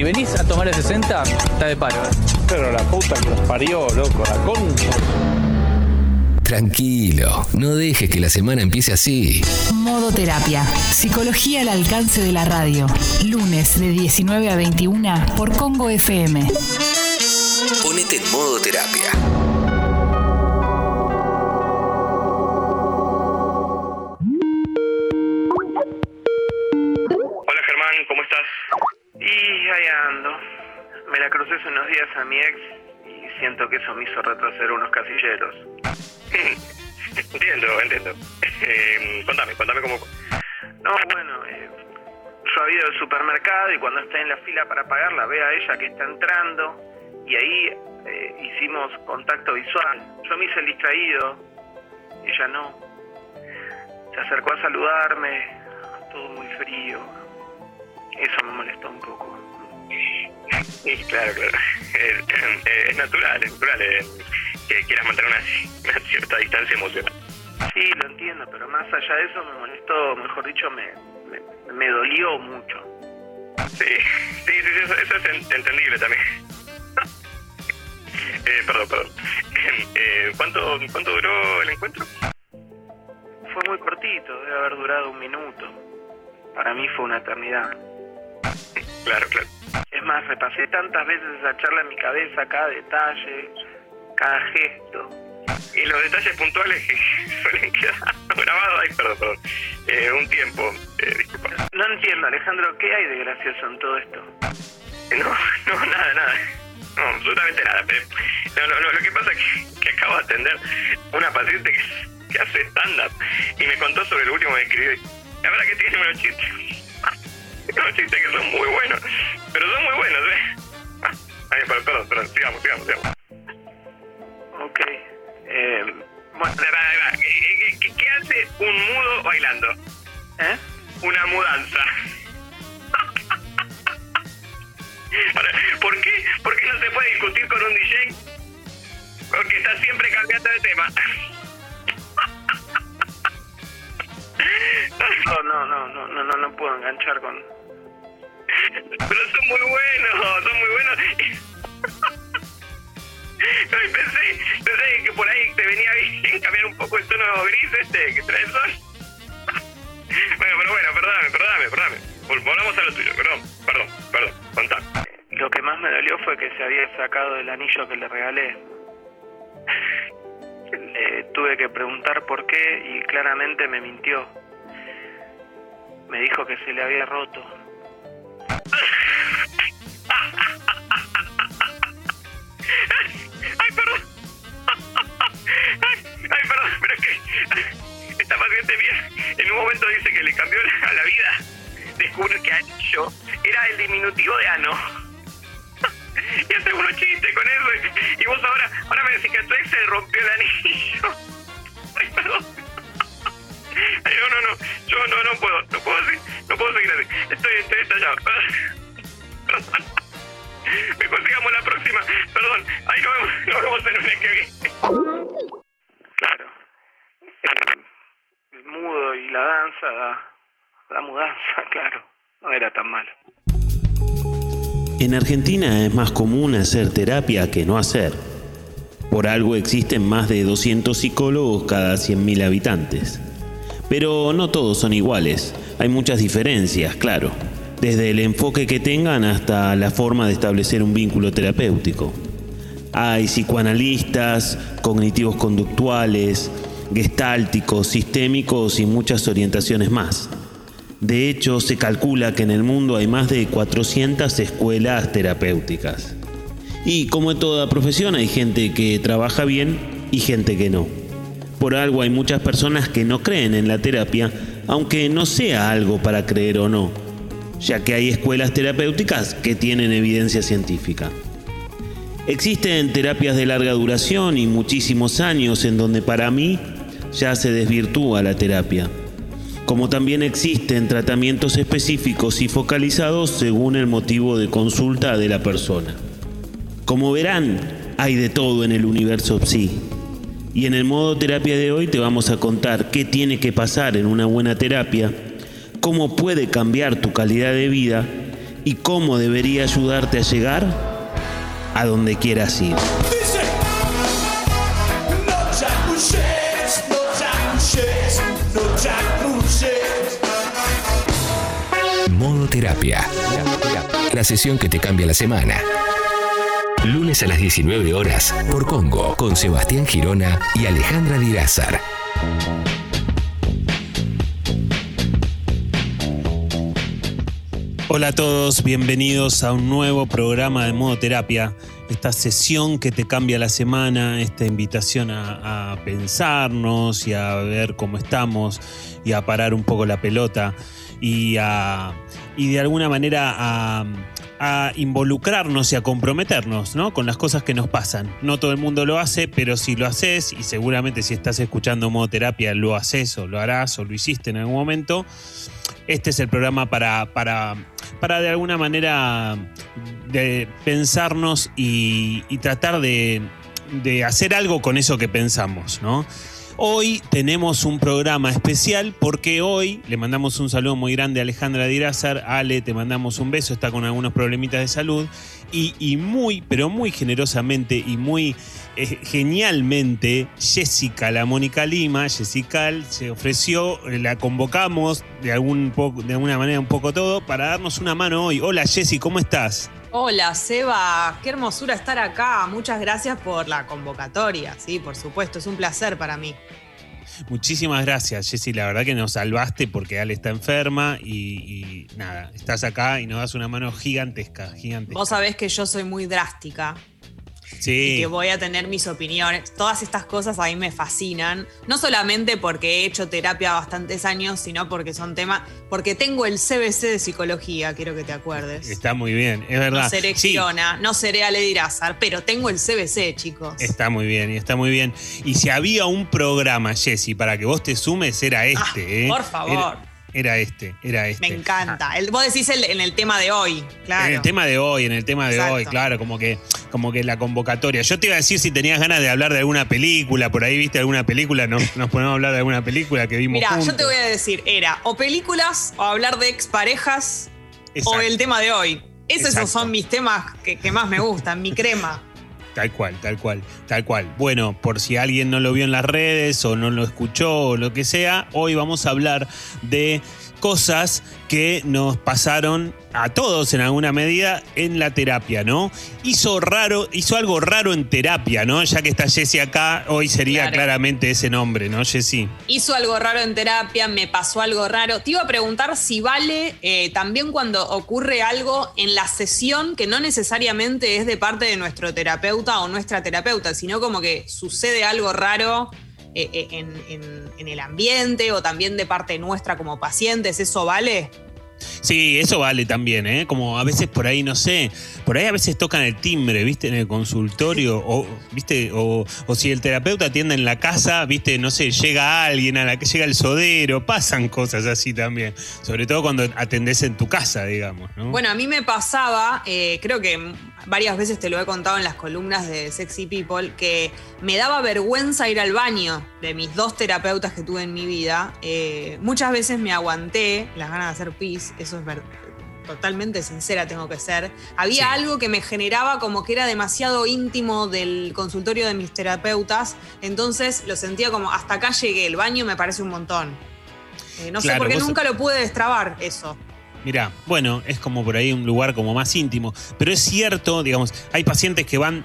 Si venís a tomar el 60, está de paro. ¿eh? Pero la puta que los parió, loco, la concha. Tranquilo, no dejes que la semana empiece así. Modo Terapia. Psicología al alcance de la radio. Lunes de 19 a 21 por Congo FM. Ponete en modo terapia. Hace unos días a mi ex y siento que eso me hizo retroceder unos casilleros. entiendo, entiendo. Eh, contame, contame cómo... No, bueno, eh, yo había ido al supermercado y cuando está en la fila para pagar la veo a ella que está entrando y ahí eh, hicimos contacto visual. Yo me hice el distraído, ella no. Se acercó a saludarme, todo muy frío. Eso me molestó un poco. Sí, claro, claro. Es, es natural, es natural eh, que quieras mantener una, una cierta distancia emocional. Sí, lo entiendo, pero más allá de eso me molestó, mejor dicho, me, me, me dolió mucho. Sí, sí, sí, eso, eso es en- entendible también. eh, perdón, perdón. Eh, ¿cuánto, ¿Cuánto duró el encuentro? Fue muy cortito, debe haber durado un minuto. Para mí fue una eternidad. Claro, claro. Es más, repasé tantas veces esa charla en mi cabeza, cada detalle, cada gesto. Y los detalles puntuales que suelen quedar grabados, ay, perdón, eh, un tiempo, eh, disculpa. No entiendo, Alejandro, ¿qué hay de gracioso en todo esto? No, no, nada, nada. No, absolutamente nada. lo que pasa es que, que acabo de atender una paciente que, que hace stand-up y me contó sobre el último que escribí. La verdad que tiene unos chistes. Unos chistes que son muy buenos. Pero son muy buenos, ¿eh? Ah, ay, perdón, perdón, perdón, sigamos, sigamos, sigamos. Ok. Eh, bueno, va. ¿Qué, qué- qué hace un mudo bailando? ¿Eh? Una mudanza. Ahora, ¿por qué? ¿Por qué no se puede discutir con un DJ? Porque está siempre cambiando de tema. No, no, no, no, no, no, puedo enganchar con... Pero son muy buenos, son muy buenos. No, pensé, pensé que por ahí te venía bien cambiar un poco el tono gris este que trae el sol. Bueno, pero bueno, perdóname, perdóname, perdóname. Vol- Volvamos a lo tuyo, perdón, perdón, perdón, contá. Lo que más me dolió fue que se había sacado el anillo que le regalé. Tuve que preguntar por qué y claramente me mintió. Me dijo que se le había roto. Ay, perdón. Ay, perdón, pero es que esta paciente mía en un momento dice que le cambió la, la vida descubrir que anillo era el diminutivo de ano. Y hace unos chistes con eso. Y, vos ahora, ahora me decís que a tu ex se rompió el anillo. Perdón. Ay, no, no, no. Yo no, no puedo. No puedo seguir, no puedo seguir así. Estoy, estoy estallado. Perdón. Mejor sigamos la próxima. Perdón. Ahí nos vemos, nos vemos el mes que viene. Claro. El, el mudo y la danza da, da mudanza, claro. No era tan malo. En Argentina es más común hacer terapia que no hacer. Por algo existen más de 200 psicólogos cada 100.000 habitantes. Pero no todos son iguales, hay muchas diferencias, claro, desde el enfoque que tengan hasta la forma de establecer un vínculo terapéutico. Hay psicoanalistas, cognitivos conductuales, gestálticos, sistémicos y muchas orientaciones más. De hecho, se calcula que en el mundo hay más de 400 escuelas terapéuticas. Y como en toda profesión hay gente que trabaja bien y gente que no. Por algo hay muchas personas que no creen en la terapia, aunque no sea algo para creer o no, ya que hay escuelas terapéuticas que tienen evidencia científica. Existen terapias de larga duración y muchísimos años en donde para mí ya se desvirtúa la terapia como también existen tratamientos específicos y focalizados según el motivo de consulta de la persona. Como verán, hay de todo en el universo psi. Y en el modo terapia de hoy te vamos a contar qué tiene que pasar en una buena terapia, cómo puede cambiar tu calidad de vida y cómo debería ayudarte a llegar a donde quieras ir. Dice, no chapuches, no chapuches, no chapuches. Modo terapia. La sesión que te cambia la semana. Lunes a las 19 horas por Congo con Sebastián Girona y Alejandra Dirázar. Hola a todos, bienvenidos a un nuevo programa de Modo Terapia. Esta sesión que te cambia la semana, esta invitación a, a pensarnos y a ver cómo estamos y a parar un poco la pelota y, a, y de alguna manera a, a involucrarnos y a comprometernos ¿no? con las cosas que nos pasan. No todo el mundo lo hace, pero si lo haces, y seguramente si estás escuchando Modo Terapia lo haces o lo harás o lo hiciste en algún momento, este es el programa para, para, para de alguna manera de pensarnos y, y tratar de, de hacer algo con eso que pensamos, ¿no? Hoy tenemos un programa especial porque hoy le mandamos un saludo muy grande a Alejandra Dirázar. Ale, te mandamos un beso, está con algunos problemitas de salud. Y, muy, pero muy generosamente y muy eh, genialmente, Jessica, la Mónica Lima, Jessica se ofreció, eh, la convocamos de, algún de alguna manera un poco todo para darnos una mano hoy. Hola Jessy, ¿cómo estás? Hola, Seba. Qué hermosura estar acá. Muchas gracias por la convocatoria. Sí, por supuesto, es un placer para mí. Muchísimas gracias, Jessy. La verdad que nos salvaste porque Ale está enferma y, y nada, estás acá y nos das una mano gigantesca, gigantesca. Vos sabés que yo soy muy drástica y que voy a tener mis opiniones. Todas estas cosas a mí me fascinan. No solamente porque he hecho terapia bastantes años, sino porque son temas. Porque tengo el CBC de psicología, quiero que te acuerdes. está muy bien, es verdad. No seré Sí, Girona, no seré Ale Dirázar, pero tengo el CBC, chicos. Está muy bien, y está muy bien. Y si había un programa, Jessy, para que vos te sumes, era este, Ah, ¿eh? por favor. Era, era este, era este. Me encanta. El- vos decís el- en el tema de hoy, claro. En el tema de hoy, en el tema de Exacto. hoy, claro, como que, como que la convocatoria. Yo te iba a decir si tenías ganas de hablar de alguna película, por ahí viste alguna película, ¿no? nos ponemos a hablar de alguna película que vimos Mira, yo te voy a decir, era o películas o hablar de exparejas o Exacto. el tema de hoy. Esos son mis temas que, que más me gustan, mi crema. Tal cual, tal cual, tal cual. Bueno, por si alguien no lo vio en las redes o no lo escuchó o lo que sea, hoy vamos a hablar de cosas que nos pasaron a todos en alguna medida en la terapia, ¿no? Hizo raro, hizo algo raro en terapia, ¿no? Ya que está Jessy acá, hoy sería Claro. claramente ese nombre, ¿no, Jessy? Hizo algo raro en terapia, me pasó algo raro. Te iba a preguntar si vale eh, también cuando ocurre algo en la sesión que no necesariamente es de parte de nuestro terapeuta o nuestra terapeuta, sino como que sucede algo raro eh, eh, en, en- en el ambiente o también de parte nuestra como pacientes. ¿Eso vale? Sí, eso vale también, ¿eh? Como a veces por ahí, no sé, por ahí a veces tocan el timbre, ¿viste? En el consultorio, o, ¿viste? O, o si el terapeuta atiende en la casa, ¿viste? No sé, llega alguien a la que llega el sodero, pasan cosas así también. Sobre todo cuando atendés en tu casa, digamos, ¿no? Bueno, a mí me pasaba, eh, creo que varias veces te lo he contado en las columnas de Sexy People, que me daba vergüenza ir al baño de mis dos terapeutas que tuve en mi vida. Eh, muchas veces me aguanté las ganas de hacer pis, eso es verdad. Totalmente sincera tengo que ser. Había Sí. algo que me generaba como que era demasiado íntimo del consultorio de mis terapeutas, entonces lo sentía como hasta acá llegué, el baño me parece un montón. Eh, no sé por qué nunca lo pude destrabar eso. Mirá, bueno, es como por ahí un lugar como más íntimo. Pero es cierto, digamos, hay pacientes que van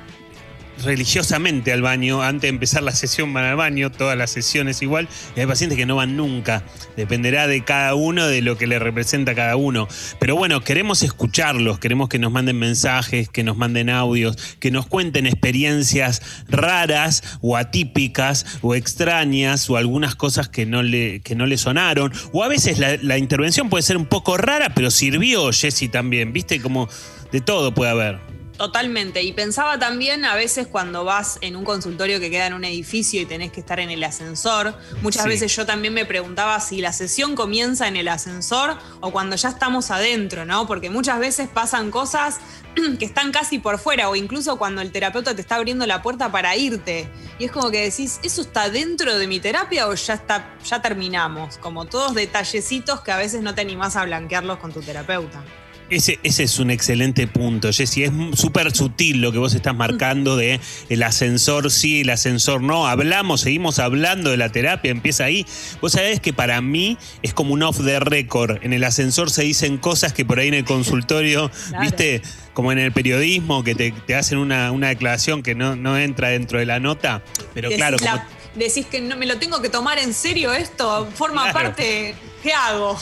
religiosamente al baño, antes de empezar la sesión van al baño, todas las sesiones igual, y hay pacientes que no van nunca. Dependerá de cada uno, de lo que le representa a cada uno. Pero bueno, queremos escucharlos, queremos que nos manden mensajes, que nos manden audios, que nos cuenten experiencias raras o atípicas o extrañas o algunas cosas que no le, que no le sonaron. O a veces la, intervención puede ser un poco rara, pero sirvió, Jessy, también. ¿Viste? Como de todo puede haber. Totalmente. Y pensaba también a veces cuando vas en un consultorio que queda en un edificio y tenés que estar en el ascensor, muchas Sí. veces yo también me preguntaba si la sesión comienza en el ascensor o cuando ya estamos adentro, ¿no? Porque muchas veces pasan cosas que están casi por fuera o incluso cuando el terapeuta te está abriendo la puerta para irte. Y es como que decís, ¿eso está dentro de mi terapia o ya está ya terminamos? Como todos detallecitos que a veces no te animás a blanquearlos con tu terapeuta. Ese, ese es un excelente punto, Jessy. Es súper sutil lo que vos estás marcando de el ascensor sí, el ascensor no. Hablamos, seguimos hablando de la terapia, empieza ahí. Vos sabés que para mí es como un off the record. En el ascensor se dicen cosas que por ahí en el consultorio, Claro. viste, como en el periodismo, que te, te hacen una, una declaración que no, no entra dentro de la nota. Pero Decís claro, como la- decís que no me lo tengo que tomar en serio esto, forma Claro. parte, ¿qué hago?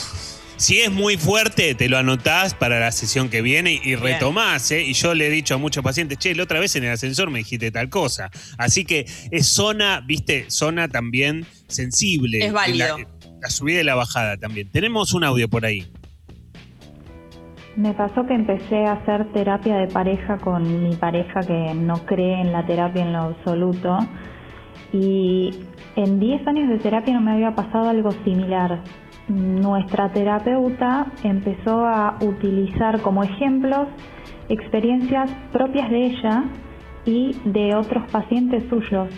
Si es muy fuerte, te lo anotás para la sesión que viene y retomás, ¿eh? Y yo le he dicho a muchos pacientes, che, la otra vez en el ascensor me dijiste tal cosa. Así que es zona, viste, zona también sensible. Es válido. La, la subida y la bajada también. Tenemos un audio por ahí. Me pasó que empecé a hacer terapia de pareja con mi pareja que no cree en la terapia en lo absoluto y en 10 años de terapia no me había pasado algo similar. Nuestra terapeuta empezó a utilizar como ejemplos experiencias propias de ella y de otros pacientes suyos.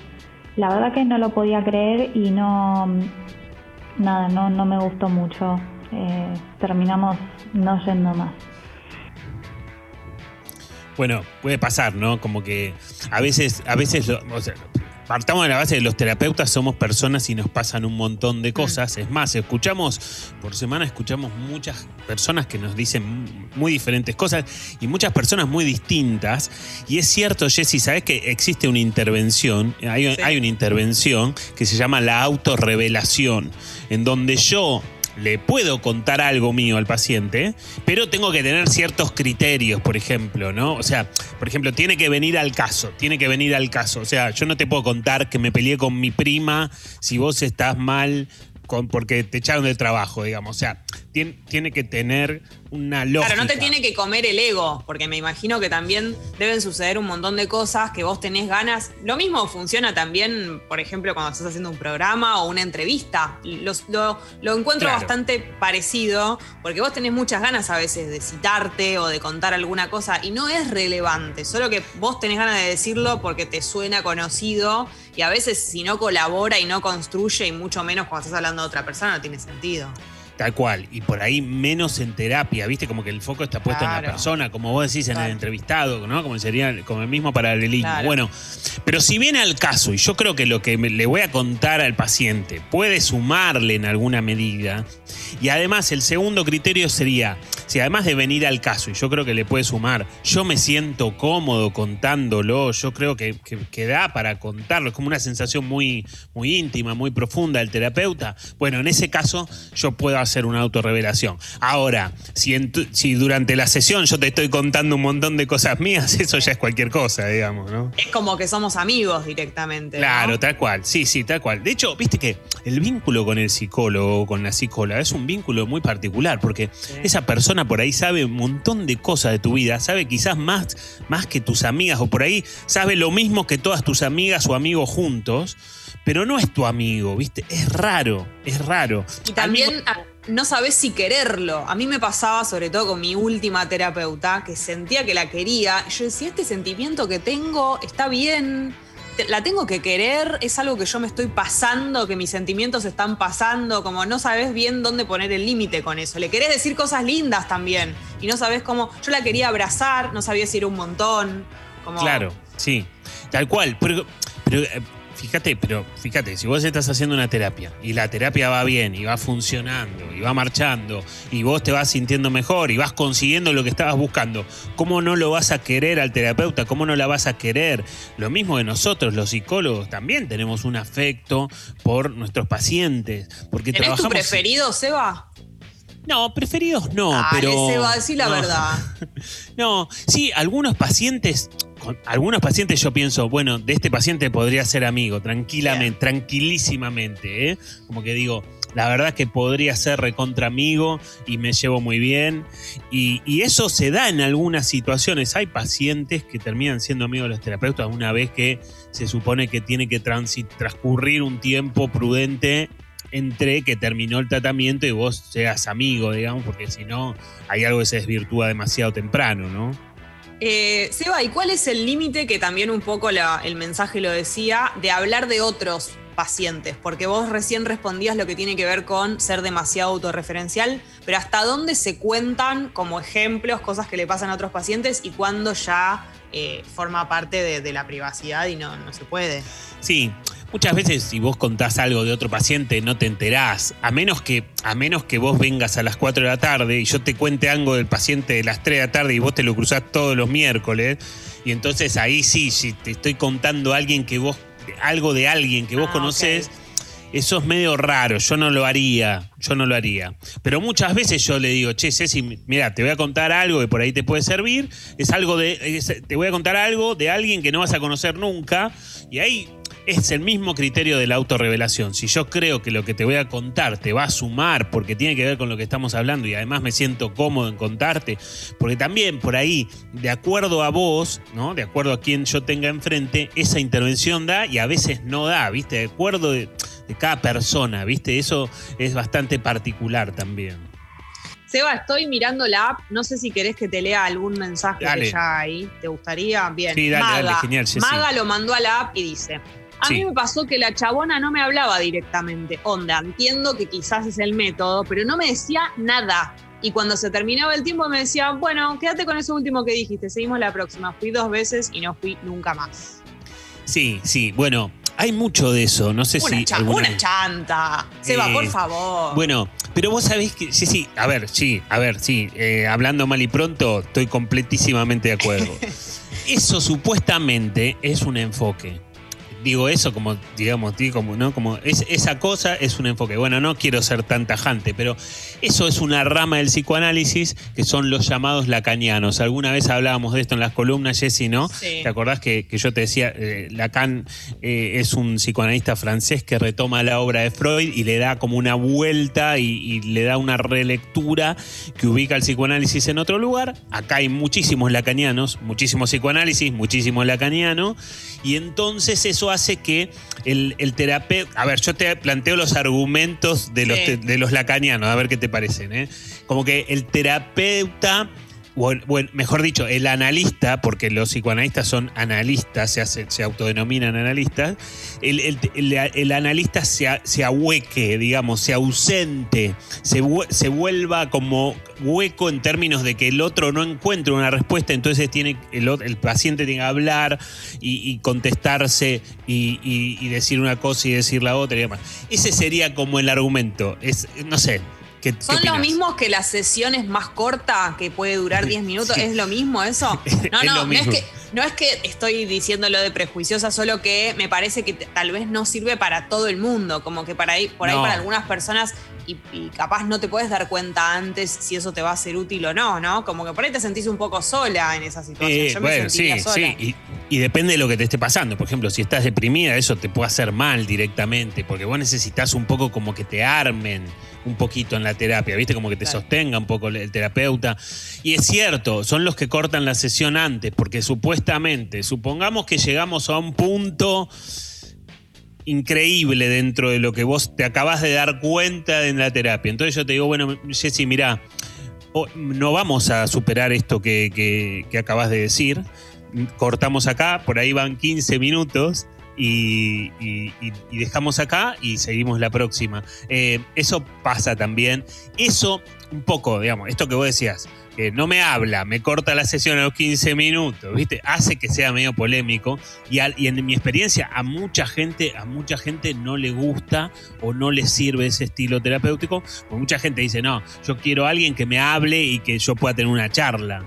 La verdad que no lo podía creer y no, nada, no, no me gustó mucho. Eh, terminamos no yendo más. Bueno, puede pasar, ¿no? Como que a veces, a veces, partamos de la base de los terapeutas somos personas y nos pasan un montón de cosas. Es más, escuchamos, por semana escuchamos muchas personas que nos dicen muy diferentes cosas y muchas personas muy distintas. Y es cierto, Jessy, ¿sabes que existe una intervención? Hay, Sí. hay una intervención que se llama la autorrevelación, en donde yo le puedo contar algo mío al paciente, pero tengo que tener ciertos criterios, por ejemplo, ¿no? O sea, por ejemplo, tiene que venir al caso, tiene que venir al caso. O sea, yo no te puedo contar que me peleé con mi prima si vos estás mal con, porque te echaron del trabajo, digamos. O sea, tiene, tiene que tener una lógica. Claro, no te tiene que comer el ego, porque me imagino que también deben suceder un montón de cosas que vos tenés ganas. Lo mismo funciona también, por ejemplo, cuando estás haciendo un programa o una entrevista. Los- lo, lo encuentro Claro. bastante parecido, porque vos tenés muchas ganas a veces de citarte o de contar alguna cosa y no es relevante, solo que vos tenés ganas de decirlo porque te suena conocido y a veces si no colabora y no construye y mucho menos cuando estás hablando de otra persona no tiene sentido. Tal cual. Y por ahí menos en terapia, ¿viste? Como que el foco está puesto en la persona, como vos decís en Claro. el entrevistado, ¿no? Como sería como el mismo paralelismo. Claro. Bueno, pero si viene al caso, y yo creo que lo que me- le voy a contar al paciente puede sumarle en alguna medida, y además el segundo criterio sería, si además de venir al caso, y yo creo que le puede sumar, yo me siento cómodo contándolo, yo creo que, que, que da para contarlo, es como una sensación muy, muy íntima, muy profunda del terapeuta. Bueno, en ese caso yo puedo hacer una autorrevelación. Ahora, si, en tu- si durante la sesión yo te estoy contando un montón de cosas mías, eso ya es cualquier cosa, digamos, ¿no? Es como que somos amigos directamente. ¿no? Claro, tal cual. Sí, sí, tal cual. De hecho, viste que el vínculo con el psicólogo, con la psicóloga, es un vínculo muy particular, porque esa persona por ahí sabe un montón de cosas de tu vida, sabe quizás más, más que tus amigas, o por ahí sabe lo mismo que todas tus amigas o amigos juntos, pero no es tu amigo, ¿viste? Es raro, es raro. Y también a- no sabes si quererlo. A mí me pasaba, sobre todo con mi última terapeuta, que sentía que la quería. Yo decía, este sentimiento que tengo está bien. La tengo que querer, es algo que yo me estoy pasando, que mis sentimientos están pasando, como no sabes bien dónde poner el límite con eso. Le querés decir cosas lindas también y no sabes cómo. Yo la quería abrazar, no sabía si era un montón. Claro, sí, tal cual. Pero, pero eh, fíjate, pero fíjate, si vos estás haciendo una terapia y la terapia va bien y va funcionando y va marchando y vos te vas sintiendo mejor y vas consiguiendo lo que estabas buscando, ¿cómo no lo vas a querer al terapeuta? ¿Cómo no la vas a querer? Lo mismo que nosotros, los psicólogos, también tenemos un afecto por nuestros pacientes. Porque ¿Tenés tu trabajamos. preferido, Seba? No, preferidos no, Dale, pero. Seba, decí la no. verdad. No, sí, algunos pacientes, con algunos pacientes yo pienso, bueno, de este paciente podría ser amigo, tranquilamente, tranquilísimamente, ¿eh? Como que digo, la verdad que podría ser recontra amigo y me llevo muy bien. Y, y eso se da en algunas situaciones. Hay pacientes que terminan siendo amigos de los terapeutas una vez que se supone que tiene que transcurrir un tiempo prudente entre que terminó el tratamiento y vos seas amigo, digamos, porque si no, hay algo que se desvirtúa demasiado temprano, ¿no? Eh, Seba, ¿y cuál es el límite que también un poco el mensaje lo decía, de hablar de otros pacientes? Porque vos recién respondías lo que tiene que ver con ser demasiado autorreferencial, pero ¿hasta dónde se cuentan como ejemplos cosas que le pasan a otros pacientes y cuándo ya eh, forma parte de, de la privacidad y no, no se puede? Sí, muchas veces si vos contás algo de otro paciente no te enterás, a menos que a menos que vos vengas a las 4 de la tarde y yo te cuente algo del paciente de las 3 de la tarde y vos te lo cruzás todos los miércoles y entonces ahí sí, si te estoy contando a alguien que vos algo de alguien que vos Ah, conocés, eso es medio raro, yo no lo haría, yo no lo haría. Pero muchas veces yo le digo, che, Ceci, mira, te voy a contar algo que por ahí te puede servir, es algo de, es- te voy a contar algo de alguien que no vas a conocer nunca, y ahí es el mismo criterio de la autorrevelación. Si yo creo que lo que te voy a contar te va a sumar porque tiene que ver con lo que estamos hablando y además me siento cómodo en contarte, porque también por ahí, de acuerdo a vos, ¿no? De acuerdo a quien yo tenga enfrente, esa intervención da y a veces no da, ¿viste? De acuerdo de, de cada persona, ¿viste? Eso es bastante particular también. Seba, estoy mirando la app. No sé si querés que te lea algún mensaje Dale. que ya hay. ¿Te gustaría? Bien. Sí, dale, Maga. dale, genial. Maga lo mandó a la app y dice: A Sí. mí me pasó que la chabona no me hablaba directamente. Onda, entiendo que quizás es el método, pero no me decía nada. Y cuando se terminaba el tiempo me decía: Bueno, quédate con eso último que dijiste. Seguimos la próxima. Fui dos veces y no fui nunca más. Sí, sí, bueno, hay mucho de eso, no sé Una, si... cha- alguna- una chanta. Seba, Eh, por favor. Bueno, pero vos sabés que, sí, sí, a ver, sí, a ver, sí, eh, hablando mal y pronto, estoy completísimamente de acuerdo. Eso supuestamente es un enfoque. Digo eso como, digamos, digo como, ¿no? Como es, esa cosa es un enfoque. Bueno, no quiero ser tan tajante, pero eso es una rama del psicoanálisis que son los llamados lacanianos. Alguna vez hablábamos de esto en las columnas, Jessy, ¿no? Sí. ¿Te acordás que, que yo te decía, eh, Lacan eh, es un psicoanalista francés que retoma la obra de Freud y le da como una vuelta y, y le da una relectura que ubica el psicoanálisis en otro lugar? Acá hay muchísimos lacanianos, muchísimos psicoanálisis, muchísimos lacanianos, y entonces eso hace que el, el terapeuta... A ver, yo te planteo los argumentos de los, Sí. te- de los lacanianos, a ver qué te parecen. ¿eh? Como que el terapeuta bueno, mejor dicho, el analista, porque los psicoanalistas son analistas, se, hacen- se autodenominan analistas, el, el- el- analista se, se ahueque, digamos, se ausente, se, se vuelva como hueco en términos de que el otro no encuentre una respuesta, entonces tiene el, paciente tiene que hablar y, contestarse y- y decir una cosa y decir la otra y demás. Ese sería como el argumento. Es, no sé. ¿Qué- qué ¿Son los mismos que las sesiones más cortas, que puede durar 10 minutos? Sí. ¿Es lo mismo eso? No, Es no, no es, que, no es que estoy diciéndolo de prejuiciosa, solo que me parece que tal vez no sirve para todo el mundo, como que para ahí, por ahí No. para algunas personas y, y capaz no te puedes dar cuenta antes si eso te va a ser útil o no, ¿no? Como que por ahí te sentís un poco sola en esa situación. Eh, Yo me bueno, sí, sola. sí. Y, y depende de lo que te esté pasando. Por ejemplo, si estás deprimida, eso te puede hacer mal directamente, porque vos necesitas un poco como que te armen un poquito en la terapia, ¿viste? Como que te Claro. sostenga un poco el terapeuta. Y es cierto, son los que cortan la sesión antes, porque supuestamente, supongamos que llegamos a un punto increíble dentro de lo que vos te acabas de dar cuenta en la terapia. Entonces yo te digo, bueno, Jessy, mira, o- no vamos a superar esto que, que- acabas de decir. Cortamos acá, por ahí van 15 minutos y dejamos acá y seguimos la próxima. Eh, eso pasa también. Eso, un poco, digamos, esto que vos decías, que no me habla, me corta la sesión a los 15 minutos, ¿viste? Hace que sea medio polémico y, en mi experiencia a mucha gente, a mucha gente no le gusta o no le sirve ese estilo terapéutico, porque mucha gente dice, no, yo quiero a alguien que me hable y que yo pueda tener una charla.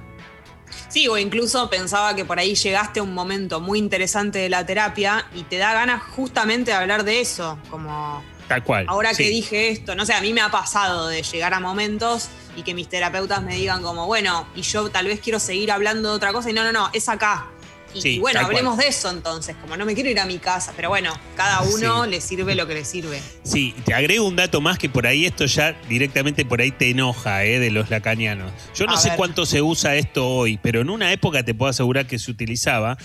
Sí, o incluso pensaba que por ahí llegaste a un momento muy interesante de la terapia y te da ganas justamente de hablar de eso, como Tal cual. ahora que dije esto, no sé, a mí me ha pasado de llegar a momentos y que mis terapeutas me digan como, bueno, y yo tal vez quiero seguir hablando de otra cosa y no, no, no, es acá. Y, Sí, y bueno, cual. hablemos de eso entonces, como no me quiero ir a mi casa, pero bueno, cada uno Sí. le sirve lo que le sirve. Sí, te agrego un dato más que por ahí esto ya directamente por ahí te enoja, ¿eh? de los lacanianos. Yo no A sé ver. cuánto se usa esto hoy, pero en una época te puedo asegurar que se utilizaba,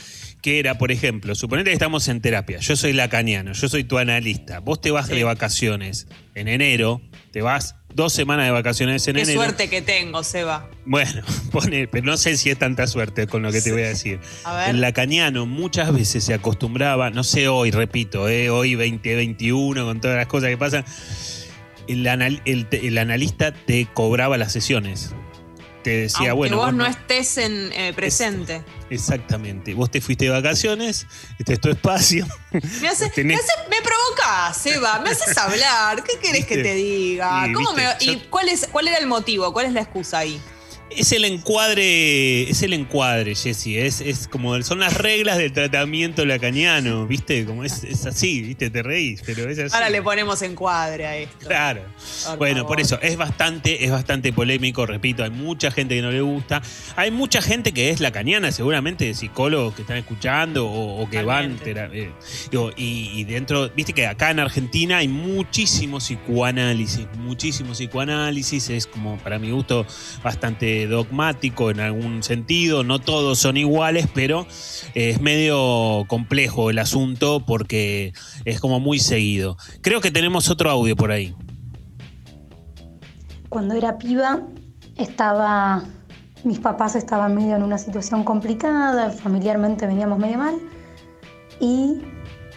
que era, por ejemplo, suponete que estamos en terapia, yo soy lacaniano, yo soy tu analista, vos te vas Sí. de vacaciones en enero, te vas dos semanas de vacaciones en Qué enero. suerte que tengo, Seba. Bueno, pone, pero no sé si es tanta suerte con lo que te voy a decir. A ver. El lacaniano muchas veces se acostumbraba, no sé hoy, repito, eh, hoy 2021, con todas las cosas que pasan, el, anal- el- el analista te cobraba las sesiones. Te decía, Aunque bueno, vos vos no estés en eh, presente. exactamente, vos te fuiste de vacaciones, este es tu espacio. Me, hace, Tenés- me, hace- me provocás, Seba, me haces hablar. ¿Qué querés que te diga? Y, ¿Cómo me- ¿Y cuál, es, cuál era el motivo? ¿Cuál es la excusa ahí? Es el encuadre, es el encuadre, Jessy. Es, es como son las reglas del tratamiento lacaniano, ¿viste? Como es, es así, ¿viste? Te reís, pero es así. Ahora le ponemos encuadre a esto. Claro. Por bueno, favor. por eso es bastante, es bastante polémico, repito, hay mucha gente que no le gusta. Hay mucha gente que es lacaniana, seguramente psicólogos que están escuchando o, o que van. Totalmente. eh, digo, y, y dentro, viste que acá en Argentina hay muchísimo psicoanálisis, muchísimo psicoanálisis, es como para mi gusto bastante dogmático en algún sentido, no todos son iguales, pero eh, es medio complejo el asunto porque es como muy seguido. Creo que tenemos otro audio por ahí. Cuando era piba, estaba. Mis papás estaban medio en una situación complicada, familiarmente veníamos medio mal, y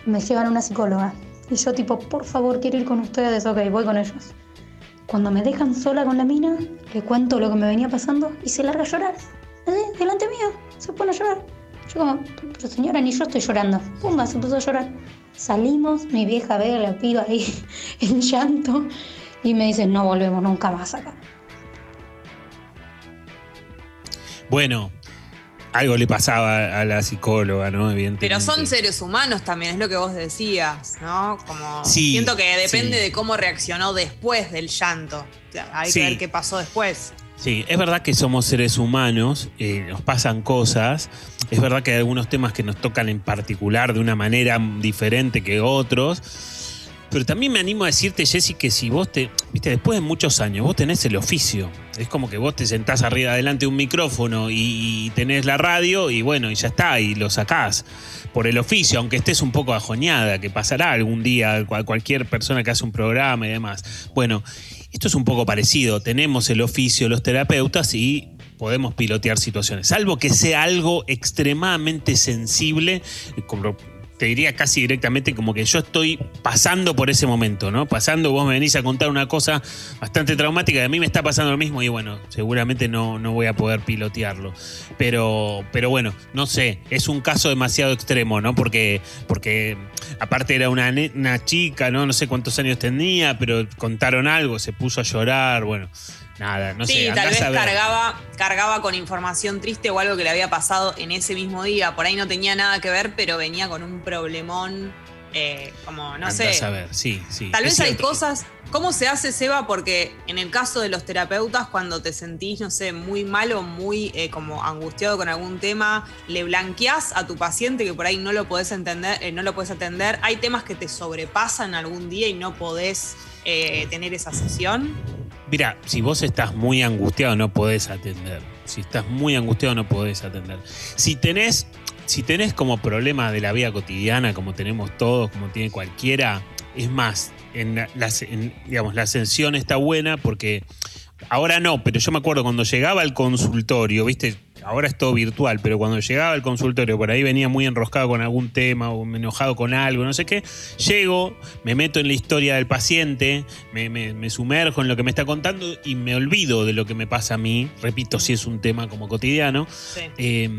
me llevan a una psicóloga. Y yo, tipo, por favor, quiero ir con ustedes, ok, voy con ellos. Cuando me dejan sola con la mina, le cuento lo que me venía pasando y se larga a llorar. Así, delante mío, se pone a llorar. Yo, como, pero señora, ni yo estoy llorando. Pumba, se puso a llorar. Salimos, mi vieja ve la piba ahí en llanto y me dice, no volvemos nunca más acá. Bueno, algo le pasaba a la psicóloga, ¿no? Evidentemente. Pero son seres humanos también, es lo que vos decías, ¿no? Como Sí, siento que depende sí. de cómo reaccionó después del llanto. Hay Sí. que ver qué pasó después. Sí, es verdad que somos seres humanos, eh, nos pasan cosas. Es verdad que hay algunos temas que nos tocan en particular de una manera diferente que otros. Pero también me animo a decirte, Jessy, que si vos te. Viste, después de muchos años, vos tenés el oficio. Es como que vos te sentás arriba delante de un micrófono y, y tenés la radio y bueno, y ya está, y lo sacás por el oficio, aunque estés un poco ajoñada, que pasará algún día cual- cualquier persona que hace un programa y demás. Bueno, esto es un poco parecido. Tenemos el oficio, los terapeutas, y podemos pilotear situaciones. Salvo que sea algo extremadamente sensible, como te diría casi directamente como que yo estoy pasando por ese momento, ¿no? Pasando, vos me venís a contar una cosa bastante traumática y a mí me está pasando lo mismo y bueno, seguramente no, no voy a poder pilotearlo. Pero, pero bueno, no sé, es un caso demasiado extremo, ¿no? Porque, porque aparte era una, una chica, ¿no? No sé cuántos años tenía, pero contaron algo, se puso a llorar, bueno, nada, no sí, sé. tal vez cargaba, cargaba con información triste o algo que le había pasado en ese mismo día. Por ahí no tenía nada que ver, pero venía con un problemón, eh, como, no sé. a ver, sí, sí. Tal vez hay cosas. ¿Cómo se hace, Seba? Porque en el caso de los terapeutas, cuando te sentís, no sé, muy mal o muy eh, como angustiado con algún tema, le blanqueás a tu paciente que por ahí no lo podés entender, eh, no lo podés atender. Hay temas que te sobrepasan algún día y no podés tener esa sesión. Mira, si vos estás muy angustiado no podés atender. Si estás muy angustiado no podés atender. Si tenés, si tenés como problemas de la vida cotidiana, como tenemos todos, como tiene cualquiera, es más, en, digamos, la ascensión está buena porque ahora no, pero yo me acuerdo cuando llegaba al consultorio, viste, ahora es todo virtual, pero cuando llegaba al consultorio, por ahí venía muy enroscado con algún tema o enojado con algo, no sé qué, llego, me meto en la historia del paciente, me, me- me sumerjo en lo que me está contando y me olvido de lo que me pasa a mí, repito, si es un tema como cotidiano, eh,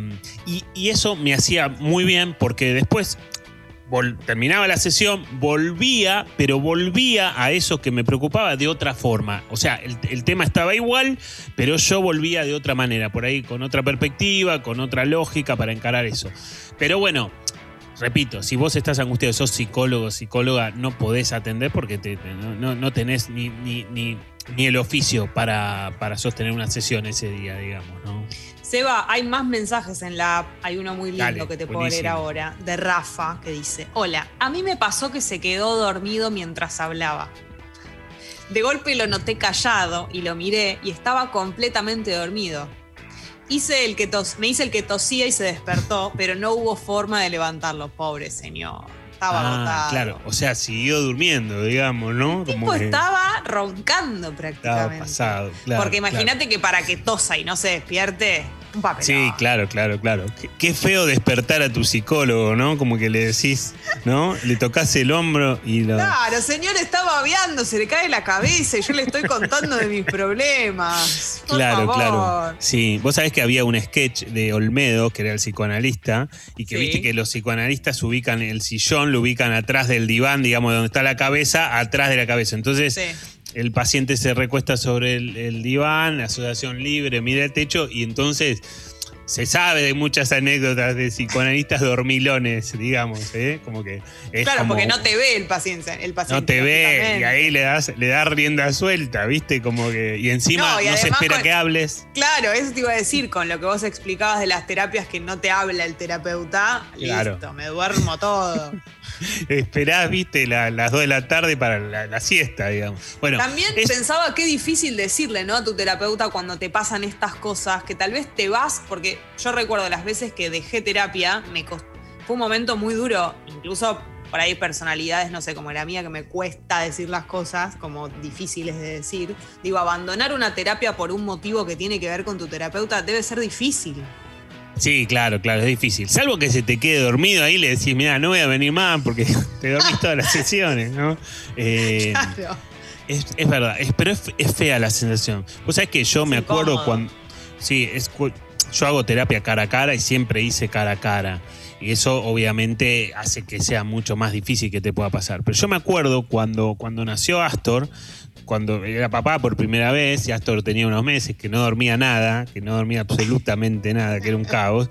y, y eso me hacía muy bien porque después terminaba la sesión, volvía, pero volvía a eso que me preocupaba de otra forma. O sea, el, tema estaba igual, pero yo volvía de otra manera, por ahí con otra perspectiva, con otra lógica para encarar eso. Pero bueno. Repito, si vos estás angustiado, sos psicólogo, psicóloga, no podés atender porque te- no- no tenés ni, ni- ni- ni el oficio para, para sostener una sesión ese día, digamos, ¿no? Seba, hay más mensajes en la app. Hay uno muy lindo Dale, que te puedo leer ahora, de Rafa, que dice: Hola, a mí me pasó que se quedó dormido mientras hablaba. De golpe lo noté callado y lo miré y estaba completamente dormido. Hice el que tos- me hice el que tosía y se despertó, pero no hubo forma de levantarlo, pobre señor. Estaba Ah, agotado. claro. O sea, siguió durmiendo, digamos, ¿no? El tipo estaba roncando prácticamente. estaba pasado. Claro, Porque claro. imagínate que para que tosa y no se despierte, un papel. Sí, claro, claro, claro. Qué, qué feo despertar a tu psicólogo, ¿no? Como que le decís, ¿no? Le tocas el hombro y lo. Claro, señor, está babeando, se le cae la cabeza y yo le estoy contando de mis problemas. Por Claro, favor. claro. Sí, vos sabés que había un sketch de Olmedo, que era el psicoanalista, y que Sí. viste que los psicoanalistas ubican el sillón, lo ubican atrás del diván, digamos, donde está la cabeza, atrás de la cabeza. Entonces, el paciente se recuesta sobre el, el diván, la asociación libre, mira el techo, y entonces se sabe de muchas anécdotas de psicoanalistas dormilones, digamos, ¿eh? Como que es Claro, como- porque no te ve el paciente. El paciente no te ve y ahí le das, le das rienda suelta, ¿viste? Como que. Y encima No, y no se espera con- que hables. Claro, eso te iba a decir con lo que vos explicabas de las terapias que no te habla el terapeuta. Claro. Listo, me duermo todo. Esperás, viste, la- las 2 de la tarde para la, la siesta, digamos. Bueno, También es- pensaba qué difícil decirle, ¿no? A tu terapeuta cuando te pasan estas cosas, que tal vez te vas, porque yo recuerdo las veces que dejé terapia, me cost- fue un momento muy duro, incluso por ahí personalidades, no sé, como la mía, que me cuesta decir las cosas, como difíciles de decir. Digo, abandonar una terapia por un motivo que tiene que ver con tu terapeuta debe ser difícil. Sí, claro, claro, es difícil. Salvo que se te quede dormido ahí, le decís, mira, no voy a venir más porque te dormís todas las sesiones, ¿no? Eh, Claro. Es, es verdad, es- pero es, es fea la sensación. Vos sabés que yo me acuerdo incómodo. cuando. Sí, es, yo hago terapia cara a cara y siempre hice cara a cara. Y eso obviamente hace que sea mucho más difícil que te pueda pasar. Pero yo me acuerdo cuando, cuando nació Astor, cuando era papá por primera vez, y Astor tenía unos meses que no dormía nada, que no dormía absolutamente nada, que era un caos.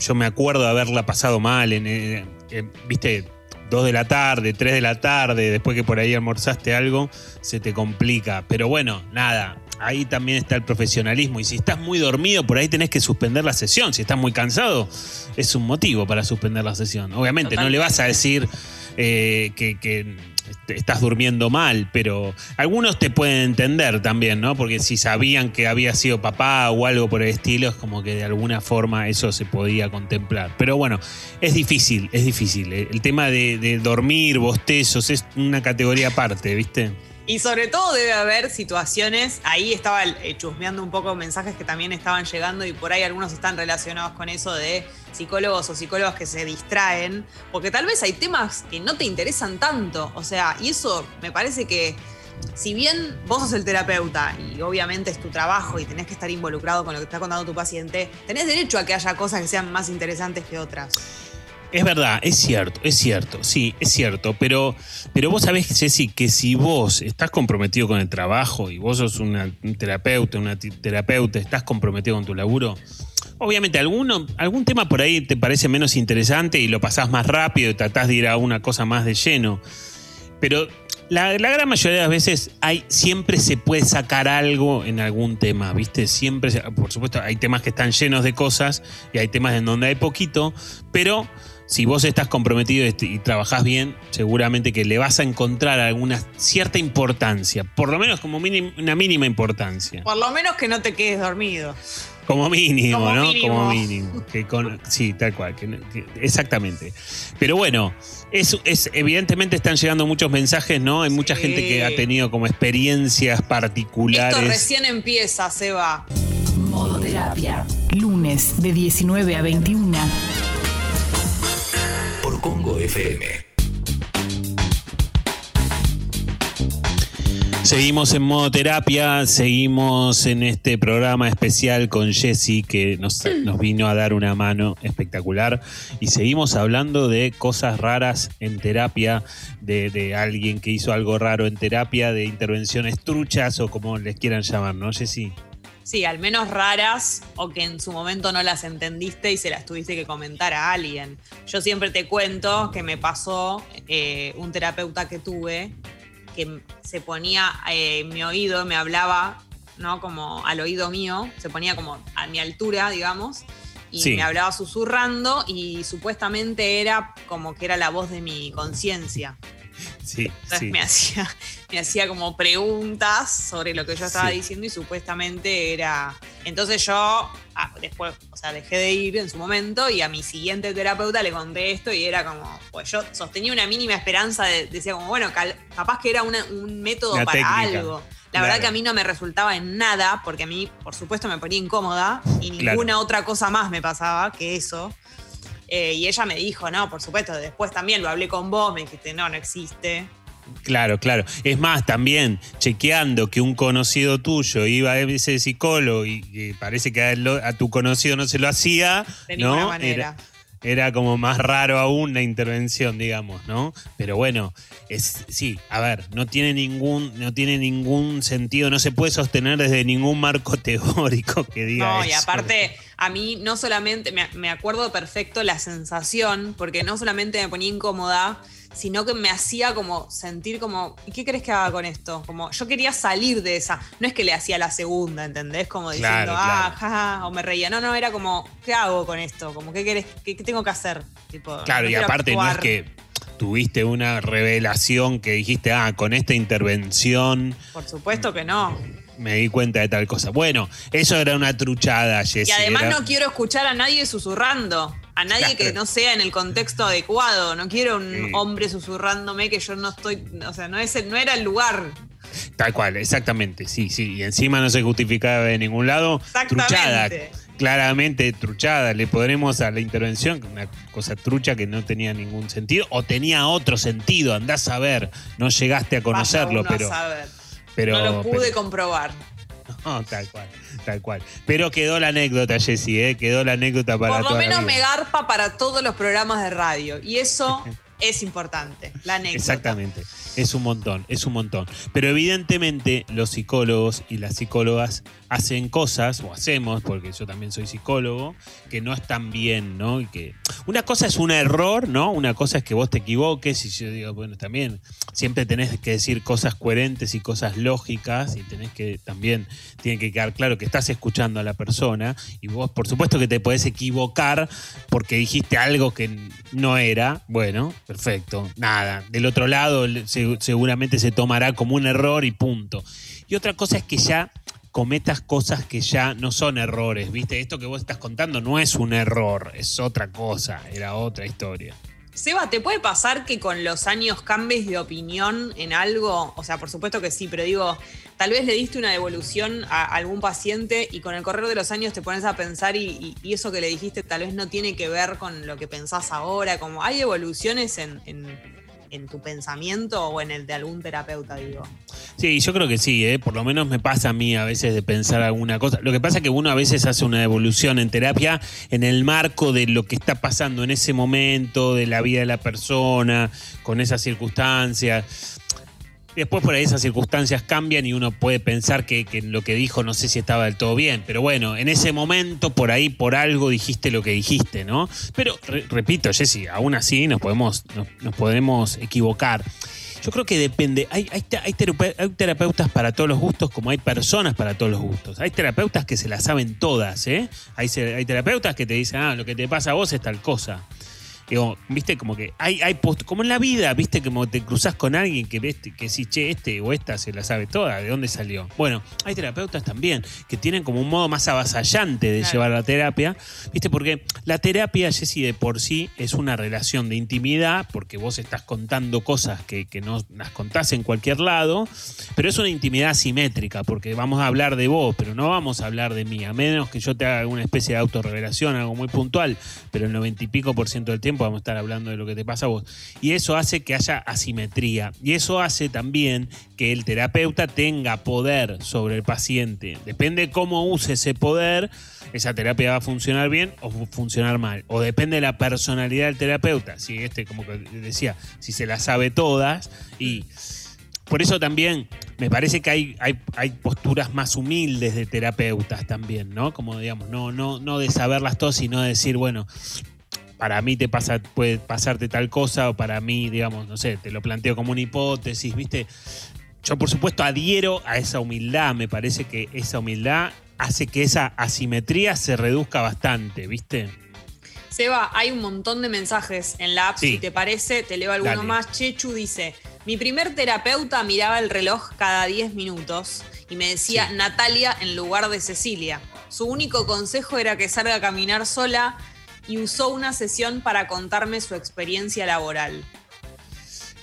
Yo me acuerdo de haberla pasado mal, en, en- en- viste, dos de la tarde, tres de la tarde, después que por ahí almorzaste algo, se te complica. Pero bueno, nada, ahí también está el profesionalismo. Y si estás muy dormido, por ahí tenés que suspender la sesión. Si estás muy cansado, es un motivo para suspender la sesión. Obviamente, no le vas a decir eh, que, que estás durmiendo mal, pero algunos te pueden entender también, ¿no? Porque si sabían que había sido papá o algo por el estilo, es como que de alguna forma eso se podía contemplar. Pero bueno, es difícil, es difícil. El tema de, de dormir, bostezos, es una categoría aparte, ¿viste? Y sobre todo debe haber situaciones, ahí estaba eh, chusmeando un poco mensajes que también estaban llegando y por ahí algunos están relacionados con eso de psicólogos o psicólogas que se distraen, porque tal vez hay temas que no te interesan tanto, o sea, y eso me parece que si bien vos sos el terapeuta y obviamente es tu trabajo y tenés que estar involucrado con lo que está contando tu paciente, tenés derecho a que haya cosas que sean más interesantes que otras. Es verdad, es cierto, es cierto, sí, es cierto, pero, pero vos sabés, Ceci, que si vos estás comprometido con el trabajo y vos sos un terapeuta, una terapeuta, estás comprometido con tu laburo, obviamente alguno, algún tema por ahí te parece menos interesante y lo pasás más rápido y tratás de ir a una cosa más de lleno, pero la, la gran mayoría de las veces hay, siempre se puede sacar algo en algún tema, ¿viste? Siempre, por supuesto, hay temas que están llenos de cosas y hay temas en donde hay poquito, pero si vos estás comprometido y, trabajás bien, seguramente que le vas a encontrar alguna cierta importancia, por lo menos como una mínima importancia. Por lo menos que no te quedes dormido. Como mínimo, Como ¿no? mínimo. Como mínimo. Que con- sí, tal cual. que exactamente. Pero bueno, es, es- evidentemente están llegando muchos mensajes, ¿no? Hay mucha Sí. gente que ha tenido como experiencias particulares. Esto recién empieza, Seba. Modo terapia. Lunes de 19 a 21. Congo FM. Seguimos en modo terapia, seguimos en este programa especial con Jesse que nos, vino a dar una mano espectacular y seguimos hablando de cosas raras en terapia, de, de alguien que hizo algo raro en terapia, de intervenciones truchas o como les quieran llamar, ¿no, Jesse? Sí, al menos raras o que en su momento no las entendiste y se las tuviste que comentar a alguien. Yo siempre te cuento que me pasó eh, un terapeuta que tuve que se ponía eh, en mi oído, me hablaba, ¿no? Como al oído mío, se ponía como a mi altura, digamos, y Sí. me hablaba susurrando y supuestamente era como que era la voz de mi conciencia. Sí, Entonces sí. me hacía, me hacía como preguntas sobre lo que yo estaba Sí. diciendo y supuestamente era Entonces yo ah, después, o sea, dejé de ir en su momento y a mi siguiente terapeuta le conté esto y era como, pues yo sostenía una mínima esperanza, de, decía como, bueno, cal- capaz que era una- un método Una para técnica. algo. La verdad que a mí no me resultaba en nada, porque a mí, por supuesto, me ponía incómoda y Claro. ninguna otra cosa más me pasaba que eso. Eh, y ella me dijo, no, por supuesto, después también lo hablé con vos, me dijiste, no, no existe. Claro, claro. Es más, también chequeando que un conocido tuyo iba a ese psicólogo y, y parece que a, él lo- a tu conocido no se lo hacía, De ¿no? ninguna manera. Era, era como más raro aún la intervención, digamos, ¿no? Pero bueno, es sí, a ver, no tiene ningún, no tiene ningún sentido, no se puede sostener desde ningún marco teórico que diga No, y eso. aparte, a mí no solamente, me, me acuerdo perfecto la sensación, porque no solamente me ponía incómoda, sino que me hacía como sentir como, ¿y qué crees que haga con esto? Como yo quería salir de esa, no es que le hacía la segunda, ¿entendés? Como diciendo, Claro, ah, jaja, o me reía. No, no, era como, ¿qué hago con esto? Como, ¿qué querés, qué, qué tengo que hacer? Tipo, Claro, no y aparte no es que tuviste una revelación que dijiste, ah, con esta intervención Por supuesto que no. me di cuenta de tal cosa. Bueno, eso era una truchada, Jessy. Y además era- no quiero escuchar a nadie susurrando. A nadie que no sea en el contexto adecuado. No quiero un hombre susurrándome que yo no estoy. O sea, no, es no era el lugar. Tal cual, exactamente, sí, sí. Y encima no se justificaba de ningún lado. Truchada. Claramente truchada. Le podremos a la intervención una cosa trucha que no tenía ningún sentido. O tenía otro sentido, andás a ver. No llegaste a conocerlo, a pero. no lo pude pero- comprobar. no, tal cual, tal cual. Pero quedó la anécdota, Jessy, ¿eh? Quedó la anécdota para Por lo menos me garpa para todos los programas de radio. Y eso es importante. La anécdota. Exactamente. Es un montón, es un montón. Pero evidentemente los psicólogos y las psicólogas hacen cosas, o hacemos, porque yo también soy psicólogo, que no están bien, ¿no? Y que una cosa es un error, ¿no? Una cosa es que vos te equivoques y yo digo, bueno, también siempre tenés que decir cosas coherentes y cosas lógicas y tenés que también, tiene que quedar claro que estás escuchando a la persona y vos por supuesto que te podés equivocar porque dijiste algo que no era, bueno, perfecto, nada, del otro lado seguramente se tomará como un error y punto. Y otra cosa es que ya cometas cosas que ya no son errores, ¿viste? Esto que vos estás contando no es un error, es otra cosa, era otra historia. Seba, ¿te puede pasar que con los años cambies de opinión en algo? O sea, por supuesto que sí, pero digo, tal vez le diste una devolución a algún paciente y con el correr de los años te pones a pensar y, eso que le dijiste tal vez no tiene que ver con lo que pensás ahora. Como hay evoluciones en, en- en tu pensamiento o en el de algún terapeuta, digo. Sí, yo creo que sí, ¿eh? por lo menos me pasa a mí a veces de pensar alguna cosa. Lo que pasa es que uno a veces hace una evolución en terapia en el marco de lo que está pasando en ese momento, de la vida de la persona, con esas circunstancias. Después por ahí esas circunstancias cambian y uno puede pensar que, lo que dijo no sé si estaba del todo bien, pero bueno, en ese momento por ahí por algo dijiste lo que dijiste, ¿no? Pero re- repito, Jessy, aún así nos podemos, nos, podemos equivocar. Yo creo que depende. Hay, hay, te- hay terapeu- hay terapeutas para todos los gustos, como hay personas para todos los gustos. Hay terapeutas que se las saben todas, ¿eh? Hay, hay terapeutas que te dicen, ah, lo que te pasa a vos es tal cosa. Digo, viste, como que hay, hay post- como en la vida, viste, como te cruzas con alguien que ves que sí, che, este o esta se la sabe toda, ¿de dónde salió? Bueno, hay terapeutas también que tienen como un modo más avasallante de Claro. llevar la terapia, viste, porque la terapia, Jessy, de por sí es una relación de intimidad, porque vos estás contando cosas que, que no las contás en cualquier lado, pero es una intimidad simétrica, porque vamos a hablar de vos, pero no vamos a hablar de mí, a menos que yo te haga alguna especie de autorrevelación, algo muy puntual, pero el noventa y pico por ciento del tiempo a estar hablando de lo que te pasa a vos. Y eso hace que haya asimetría. Y eso hace también que el terapeuta tenga poder sobre el paciente. Depende cómo use ese poder, esa terapia va a funcionar bien o fu- funcionar mal. O depende de la personalidad del terapeuta. Si este, como decía, si se las sabe todas y por eso también me parece que hay, hay, hay posturas más humildes de terapeutas también, ¿no? Como digamos, no, no, no de saberlas todas, sino de decir, bueno, para mí te pasa, puede pasarte tal cosa, o para mí, digamos, no sé, te lo planteo como una hipótesis, ¿viste? Yo, por supuesto, adhiero a esa humildad. Me parece que esa humildad hace que esa asimetría se reduzca bastante, ¿viste? Seba, hay un montón de mensajes en la app. Sí. Si te parece, te leo alguno Dale. más. Chechu dice: Mi primer terapeuta miraba el reloj cada 10 minutos y me decía Sí. Natalia en lugar de Cecilia. su único consejo era que salga a caminar sola y usó una sesión para contarme su experiencia laboral.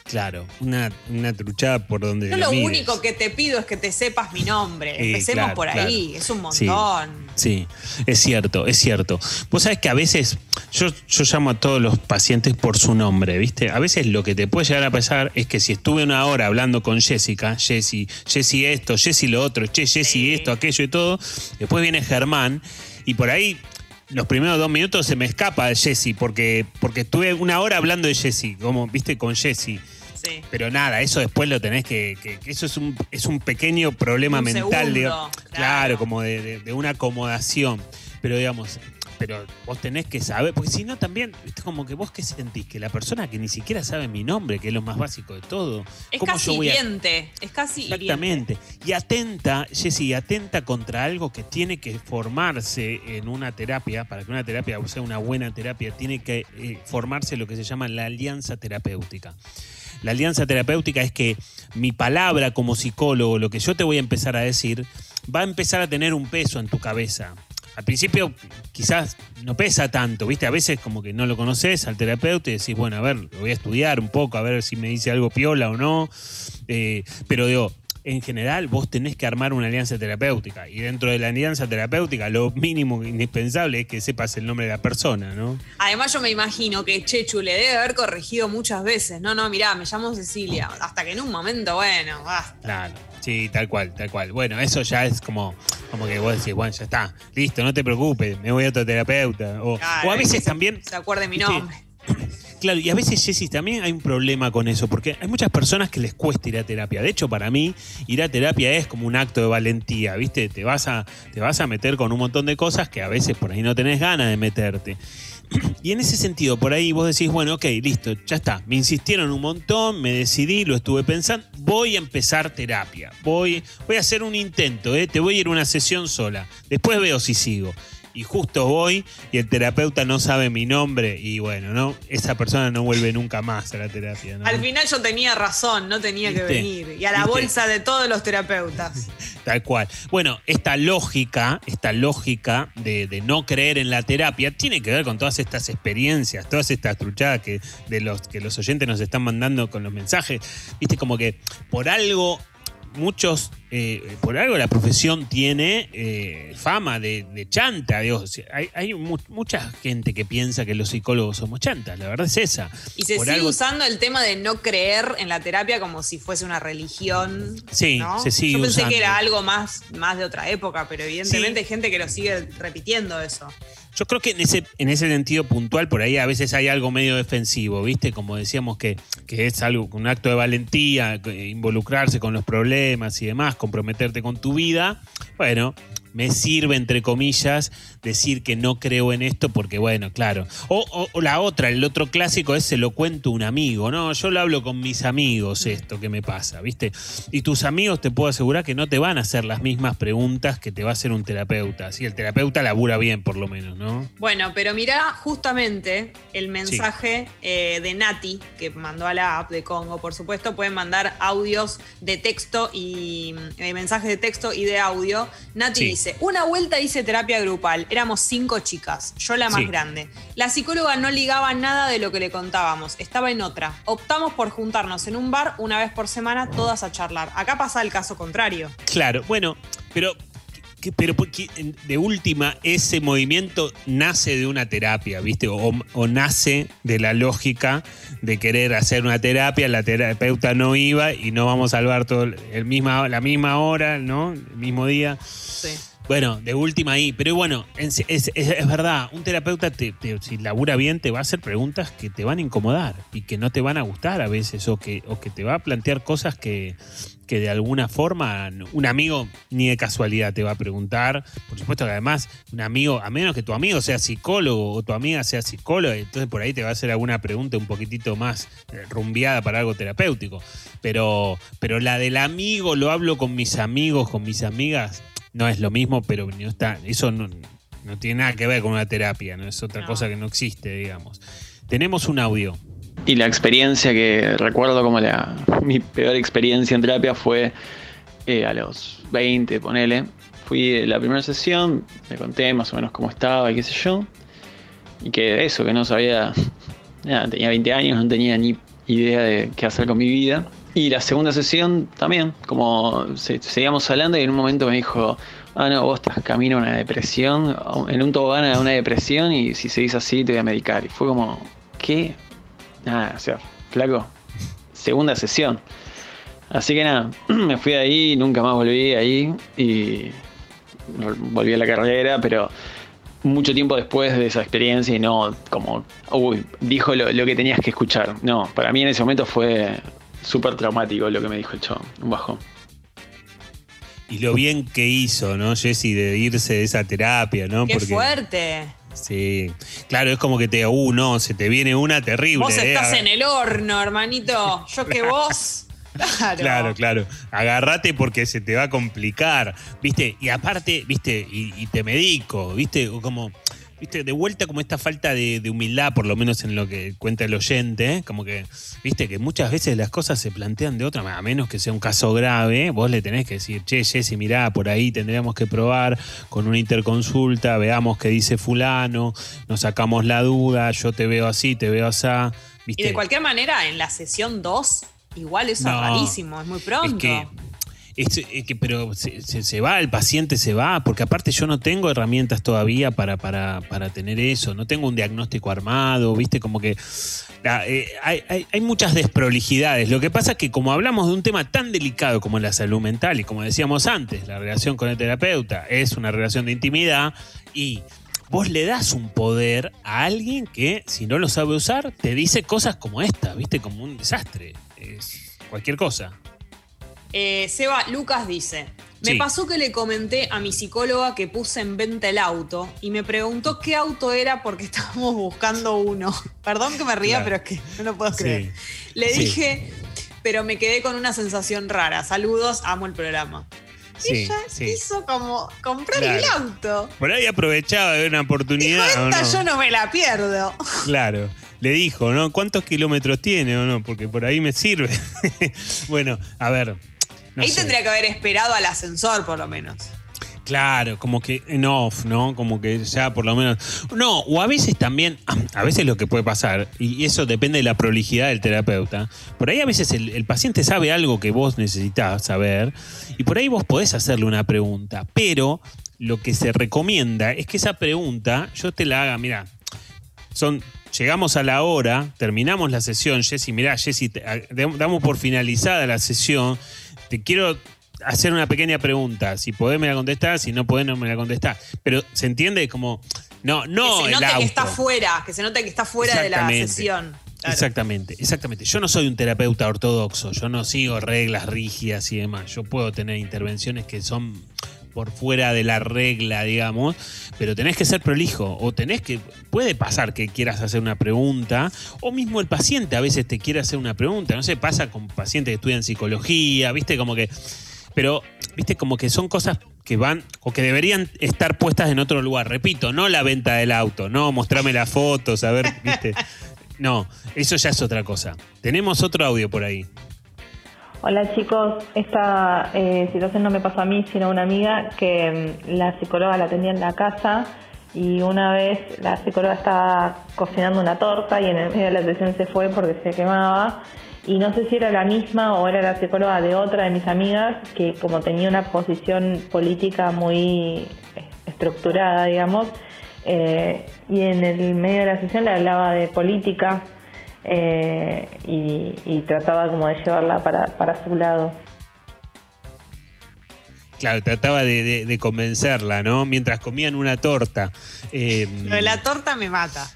Claro, una, una truchada por donde. Yo lo mires. único que te pido es que te sepas mi nombre. Empecemos claro, por claro. ahí, es un montón. Sí, es cierto, es cierto. Vos sabés que a veces yo, yo llamo a todos los pacientes por su nombre, ¿viste? A veces lo que te puede llegar a pasar es que si estuve una hora hablando con Jessica, Jessy, Jessy esto, Jessy lo otro, che, Jessy esto, aquello y todo, después viene Germán y por ahí los primeros dos minutos se me escapa de Jessy porque, porque estuve una hora hablando de Jessy, como, ¿viste? Con Jessy. Sí. Pero nada, eso después lo tenés que. que- que eso es un, es un pequeño problema Un mental, segundo, claro. Claro, como de, de- de una acomodación. Pero digamos, pero vos tenés que saber, porque si no también, es como que vos qué sentís, que la persona que ni siquiera sabe mi nombre, que es lo más básico de todo. Es ¿cómo casi yo voy a- hiriente. Es casi hiriente. Exactamente. Y atenta, Jessy, atenta contra algo que tiene que formarse en una terapia. Para que una terapia sea una buena terapia, tiene que eh, formarse lo que se llama la alianza terapéutica. La alianza terapéutica es que mi palabra como psicólogo, lo que yo te voy a empezar a decir, va a empezar a tener un peso en tu cabeza. Al principio quizás no pesa tanto, ¿viste? A veces como que no lo conoces al terapeuta y decís, bueno, a ver, lo voy a estudiar un poco, a ver si me dice algo piola o no. Eh, pero digo, en general vos tenés que armar una alianza terapéutica y dentro de la alianza terapéutica lo mínimo indispensable es que sepas el nombre de la persona, ¿no? Además, yo me imagino que Chechu le debe haber corregido muchas veces. No, no, mirá, me llamo Cecilia. Hasta que en un momento, bueno, basta. Claro, sí, tal cual, tal cual. Bueno, eso ya es como, como que vos decís, bueno, ya está, listo, no te preocupes, me voy a otro terapeuta. O, Claro, o a veces también, Se acuerde mi nombre. Claro, y a veces, Jessy, también hay un problema con eso, porque hay muchas personas que les cuesta ir a terapia. De hecho, para mí, ir a terapia es como un acto de valentía, ¿viste? Te vas a, te vas a meter con un montón de cosas que a veces por ahí no tenés ganas de meterte. Y en ese sentido, por ahí vos decís, bueno, ok, listo, ya está. Me insistieron un montón, me decidí, lo estuve pensando, voy a empezar terapia. Voy, voy a hacer un intento, ¿eh? te voy a ir una sesión sola. Después veo si sigo. Y justo voy y el terapeuta no sabe mi nombre y bueno, ¿no? Esa persona no vuelve nunca más a la terapia, ¿no? Al final yo tenía razón, no tenía que venir. Y a la ¿Viste? bolsa de todos los terapeutas. Tal cual. Bueno, esta lógica, esta lógica de, de no creer en la terapia tiene que ver con todas estas experiencias, todas estas truchadas que, de los, que los oyentes nos están mandando con los mensajes. Viste, como que por algo, muchos, eh, por algo la profesión tiene eh, fama de, de chanta. hay hay mu- mucha gente que piensa que los psicólogos somos chantas, la verdad es esa. Y se Por sigue algo- usando el tema de no creer en la terapia como si fuese una religión. Sí, ¿no? se sigue Yo pensé usando. que era algo más, más de otra época, pero evidentemente hay gente que lo sigue repitiendo eso. Yo creo que en ese, en ese sentido puntual, por ahí a veces hay algo medio defensivo, ¿viste? Como decíamos que, que es algo, un acto de valentía, involucrarse con los problemas y demás, comprometerte con tu vida. Bueno, me sirve, entre comillas, decir que no creo en esto porque, bueno, claro. O, o- o la otra, el otro clásico es se lo cuento a un amigo. No, yo lo hablo con mis amigos esto que me pasa, ¿viste? Y tus amigos te puedo asegurar que no te van a hacer las mismas preguntas que te va a hacer un terapeuta. Si el terapeuta labura bien, por lo menos, ¿no? Bueno, pero mirá justamente el mensaje eh, de Nati que mandó a la app de Congo. Por supuesto, pueden mandar audios de texto y eh, mensajes de texto y de audio. Nati Sí. dice: Una vuelta hice terapia grupal. Éramos cinco chicas, yo la más Sí. grande. La psicóloga no ligaba nada de lo que le contábamos, estaba en otra. Optamos por juntarnos en un bar una vez por semana, todas a charlar. Acá pasa el caso contrario. Claro, bueno, pero, pero porque, de última, ese movimiento nace de una terapia, ¿viste? O, o nace de la lógica de querer hacer una terapia, la terapeuta no iba y no vamos a salvar todo el, el misma, la misma hora, ¿no? El mismo día. Sí. Bueno, de última ahí, pero bueno, es, es- verdad, un terapeuta te, te- si labura bien te va a hacer preguntas que te van a incomodar y que no te van a gustar a veces o que, o que te va a plantear cosas que, que de alguna forma un amigo ni de casualidad te va a preguntar. Por supuesto que además un amigo, a menos que tu amigo sea psicólogo o tu amiga sea psicóloga, entonces por ahí te va a hacer alguna pregunta un poquitito más eh, rumbeada para algo terapéutico. Pero, pero la del amigo, lo hablo con mis amigos, con mis amigas, no es lo mismo, pero no está, eso no, no tiene nada que ver con una terapia, no es otra cosa que no existe, digamos. Tenemos un audio. Y la experiencia que recuerdo como la, mi peor experiencia en terapia fue eh, a los 20, ponele, fui la primera sesión, me conté más o menos cómo estaba y qué sé yo. Y que eso, que no sabía, nada, tenía 20 años, no tenía ni idea de qué hacer con mi vida. Y la segunda sesión también, como se- seguíamos hablando y en un momento me dijo, ah, no, vos estás camino a una depresión, en un tobogán a una depresión y si seguís así te voy a medicar. Y fue como, ¿qué? Nada, o sea, flaco, segunda sesión. Así que nada, me fui de ahí, nunca más volví ahí y volví a la carrera, pero mucho tiempo después de esa experiencia y no como, uy, dijo lo que tenías que escuchar. No, para mí en ese momento fue súper traumático lo que me dijo el chabón, un bajón. Y lo bien que hizo, ¿no, Jessy, de irse de esa terapia, ¿no? Qué fuerte. Sí, claro, es como que te, uh, no, se te viene una terrible. Vos ¿eh? estás Aga- en el horno, hermanito. Yo que vos. Claro. Claro, claro. Agárrate porque se te va a complicar, ¿viste? Y aparte, ¿viste? Y, y te medico, ¿viste? O como, ¿viste? De vuelta como esta falta de, de humildad, por lo menos en lo que cuenta el oyente, ¿eh? como que, ¿viste? Que muchas veces las cosas se plantean de otra manera, a menos que sea un caso grave, vos le tenés que decir, che, Jessy, mirá, por ahí tendríamos que probar con una interconsulta, veamos qué dice fulano, nos sacamos la duda, yo te veo así, te veo así, Y ¿viste? de cualquier manera, en la sesión 2, igual eso No. es rarísimo, es muy pronto. Es que, es- es que- pero se, se- se va, el paciente se va, porque aparte yo no tengo herramientas todavía para, para, para tener eso, no tengo un diagnóstico armado, viste, como que eh, hay, hay- hay muchas desprolijidades. Lo que pasa es que como hablamos de un tema tan delicado como la salud mental y como decíamos antes, la relación con el terapeuta es una relación de intimidad y... Vos le das un poder a alguien que, si no lo sabe usar, te dice cosas como esta, ¿viste? Como un desastre. Es cualquier cosa. Eh, Seba Lucas dice: Me Sí. pasó que le comenté a mi psicóloga que puse en venta el auto y me preguntó qué auto era porque estábamos buscando uno. Perdón que me ría, Claro. pero es que no lo puedo Sí. creer. Le Sí. dije, pero me quedé con una sensación rara. Saludos, amo el programa. Ella hizo como comprar Claro. el auto. Por ahí aprovechaba de una oportunidad. ¿o Esta no? yo no me la pierdo. Claro. Le dijo, ¿no? ¿Cuántos kilómetros tiene o no? Porque por ahí me sirve. bueno, a ver. No Ahí sé. tendría que haber esperado al ascensor, por lo menos. Claro, como que en off, ¿no? Como que ya por lo menos. No, o a veces también, a veces lo que puede pasar, y eso depende de la prolijidad del terapeuta, por ahí a veces el, el paciente sabe algo que vos necesitas saber, y por ahí vos podés hacerle una pregunta, pero lo que se recomienda es que esa pregunta yo te la haga, mira, son. Llegamos a la hora, terminamos la sesión, Jessy, mirá, Jessy, damos por finalizada la sesión. Te quiero hacer una pequeña pregunta. Si podés me la contestás, si no podés no me la contestás. Pero se entiende como, no, no que se note que está fuera, que se note que está fuera de la sesión. Claro. Exactamente, exactamente. Yo no soy un terapeuta ortodoxo, yo no sigo reglas rígidas y demás. Yo puedo tener intervenciones que son por fuera de la regla, digamos, pero tenés que ser prolijo o tenés que puede pasar que quieras hacer una pregunta o mismo el paciente a veces te quiere hacer una pregunta, no sé, pasa con pacientes que estudian psicología, ¿viste? Como que pero viste como que son cosas que van o que deberían estar puestas en otro lugar. Repito, no la venta del auto, no mostrarme las fotos, a ver, viste. No, eso ya es otra cosa. Tenemos otro audio por ahí. Hola chicos, esta eh, situación no me pasó a mí, sino a una amiga que mm, la psicóloga la tenía en la casa y una vez la psicóloga estaba cocinando una torta y en el medio de la sesión se fue porque se quemaba. Y no sé si era la misma o era la psicóloga de otra de mis amigas que como tenía una posición política muy eh, estructurada, digamos, eh, y en el medio de la sesión le hablaba de política eh, y, y trataba como de llevarla para, para su lado. Claro, trataba de, de- de convencerla, ¿no? Mientras comían una torta. Eh, Lo de la torta me mata.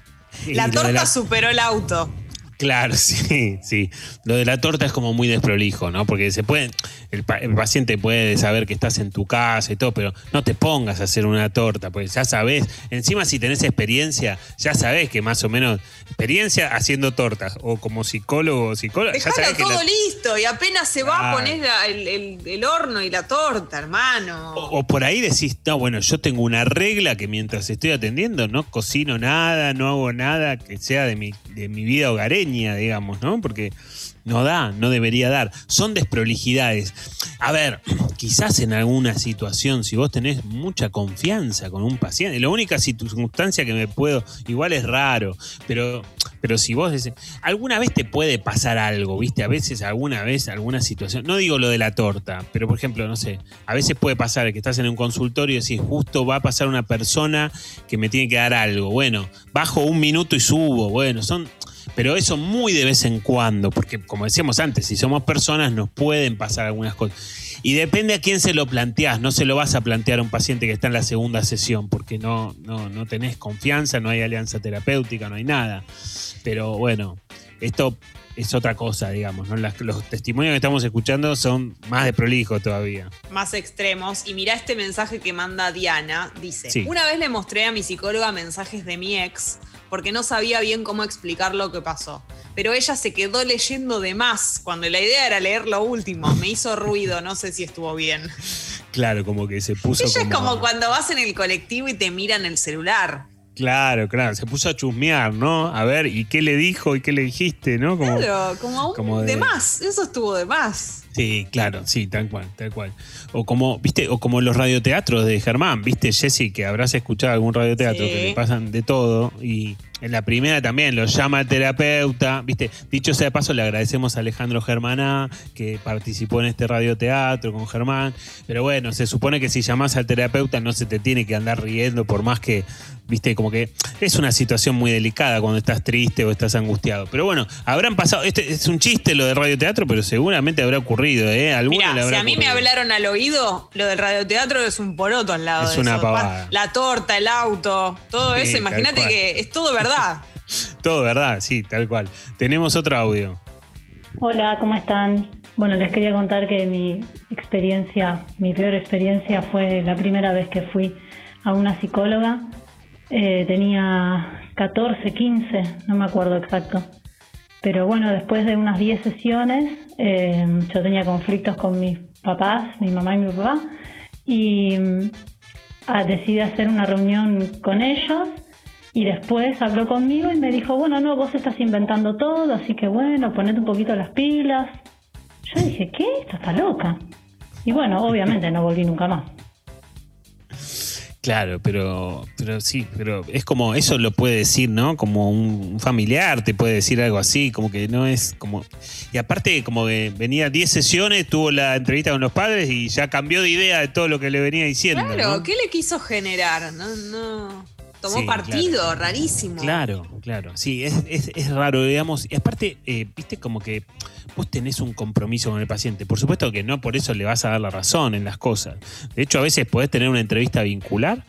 La torta la- superó el auto. Claro, sí, sí. Lo de la torta es como muy desprolijo, ¿no? Porque se pueden, el, pa- el paciente puede saber que estás en tu casa y todo, pero no te pongas a hacer una torta, porque ya sabes, encima si tenés experiencia, ya sabés que más o menos, experiencia haciendo tortas, o como psicólogo o psicóloga, ya Dejalo sabés que todo la- listo y apenas se va a Claro. poner la- el, el- el horno y la torta, hermano. O por ahí decís, no, bueno, yo tengo una regla que mientras estoy atendiendo no cocino nada, no hago nada que sea de mi, de mi vida hogareña. Digamos, ¿no? Porque no da, no debería dar. Son desprolijidades. A ver, quizás en alguna situación, si vos tenés mucha confianza con un paciente, la única circunstancia que me puedo, igual es raro, pero, pero si vos decís, alguna vez te puede pasar algo, ¿viste? A veces, alguna vez, alguna situación, no digo lo de la torta, pero por ejemplo, no sé, a veces puede pasar que estás en un consultorio y decís, justo va a pasar una persona que me tiene que dar algo. Bueno, bajo un minuto y subo, bueno, son pero eso muy de vez en cuando, porque como decíamos antes, si somos personas nos pueden pasar algunas cosas. Y depende a quién se lo planteás, no se lo vas a plantear a un paciente que está en la segunda sesión, porque no, no, no tenés confianza, no hay alianza terapéutica, no hay nada. Pero bueno, esto es otra cosa, digamos, ¿no? Las- los testimonios que estamos escuchando son más de prolijo todavía. más extremos. Y mira este mensaje que manda Diana. Dice, Sí. una vez le mostré a mi psicóloga mensajes de mi ex porque no sabía bien cómo explicar lo que pasó. Pero ella se quedó leyendo de más cuando la idea era leer lo último. Me hizo ruido, no sé si estuvo bien. Claro, como que se puso Ella como... es como cuando vas en el colectivo y te miran el celular. Claro, claro, se puso a chusmear, ¿no? A ver, ¿y qué le dijo y qué le dijiste, no? Como, Claro, como, un como de... de- más. Eso estuvo de más. Sí, claro, sí, tal cual, tal cual. O como, viste, o como los radioteatros de Germán, viste, Jessy, que habrás escuchado algún radioteatro Sí. que le pasan de todo. Y en la primera también lo llama el terapeuta, viste. Dicho sea de paso, le agradecemos a Alejandro Germaná, que participó en este radioteatro con Germán. Pero bueno, se supone que si llamás al terapeuta no se te tiene que andar riendo, por más que, viste, como que es una situación muy delicada cuando estás triste o estás angustiado. Pero bueno, habrán pasado, este es un chiste lo de radioteatro, pero seguramente habrá ocurrido, ¿eh? Si a mí me hablaron al oído, lo del radioteatro es un poroto al lado Es de una eso. pavada. La torta, el auto, todo Sí, eso, imagínate que es todo verdad. Todo, ¿verdad? Sí, tal cual. Tenemos otro audio. Hola, ¿cómo están? Bueno, les quería contar que mi experiencia, mi peor experiencia fue la primera vez que fui a una psicóloga. Eh, tenía 14, 15, no me acuerdo exacto. Pero bueno, después de unas 10 sesiones, eh, yo tenía conflictos con mis papás, mi mamá y mi papá, y mm, ah, decidí hacer una reunión con ellos y después habló conmigo y me dijo, bueno, no, vos estás inventando todo, así que bueno, ponete un poquito las pilas. Yo dije, ¿qué? Esta está loca. Y bueno, obviamente no volví nunca más. Claro, pero, pero sí, pero es como, eso lo puede decir, ¿no? Como un familiar te puede decir algo así, como que no es como... Y aparte, como que venía 10 sesiones, tuvo la entrevista con los padres y ya cambió de idea de todo lo que le venía diciendo. Claro, ¿no? ¿qué le quiso generar? No, no. Tomó Sí, partido, claro. rarísimo. Claro, claro. Sí, es, es- es raro, digamos. Y aparte, eh, viste como que vos tenés un compromiso con el paciente. Por supuesto que no por eso le vas a dar la razón en las cosas. De hecho, a veces podés tener una entrevista vincular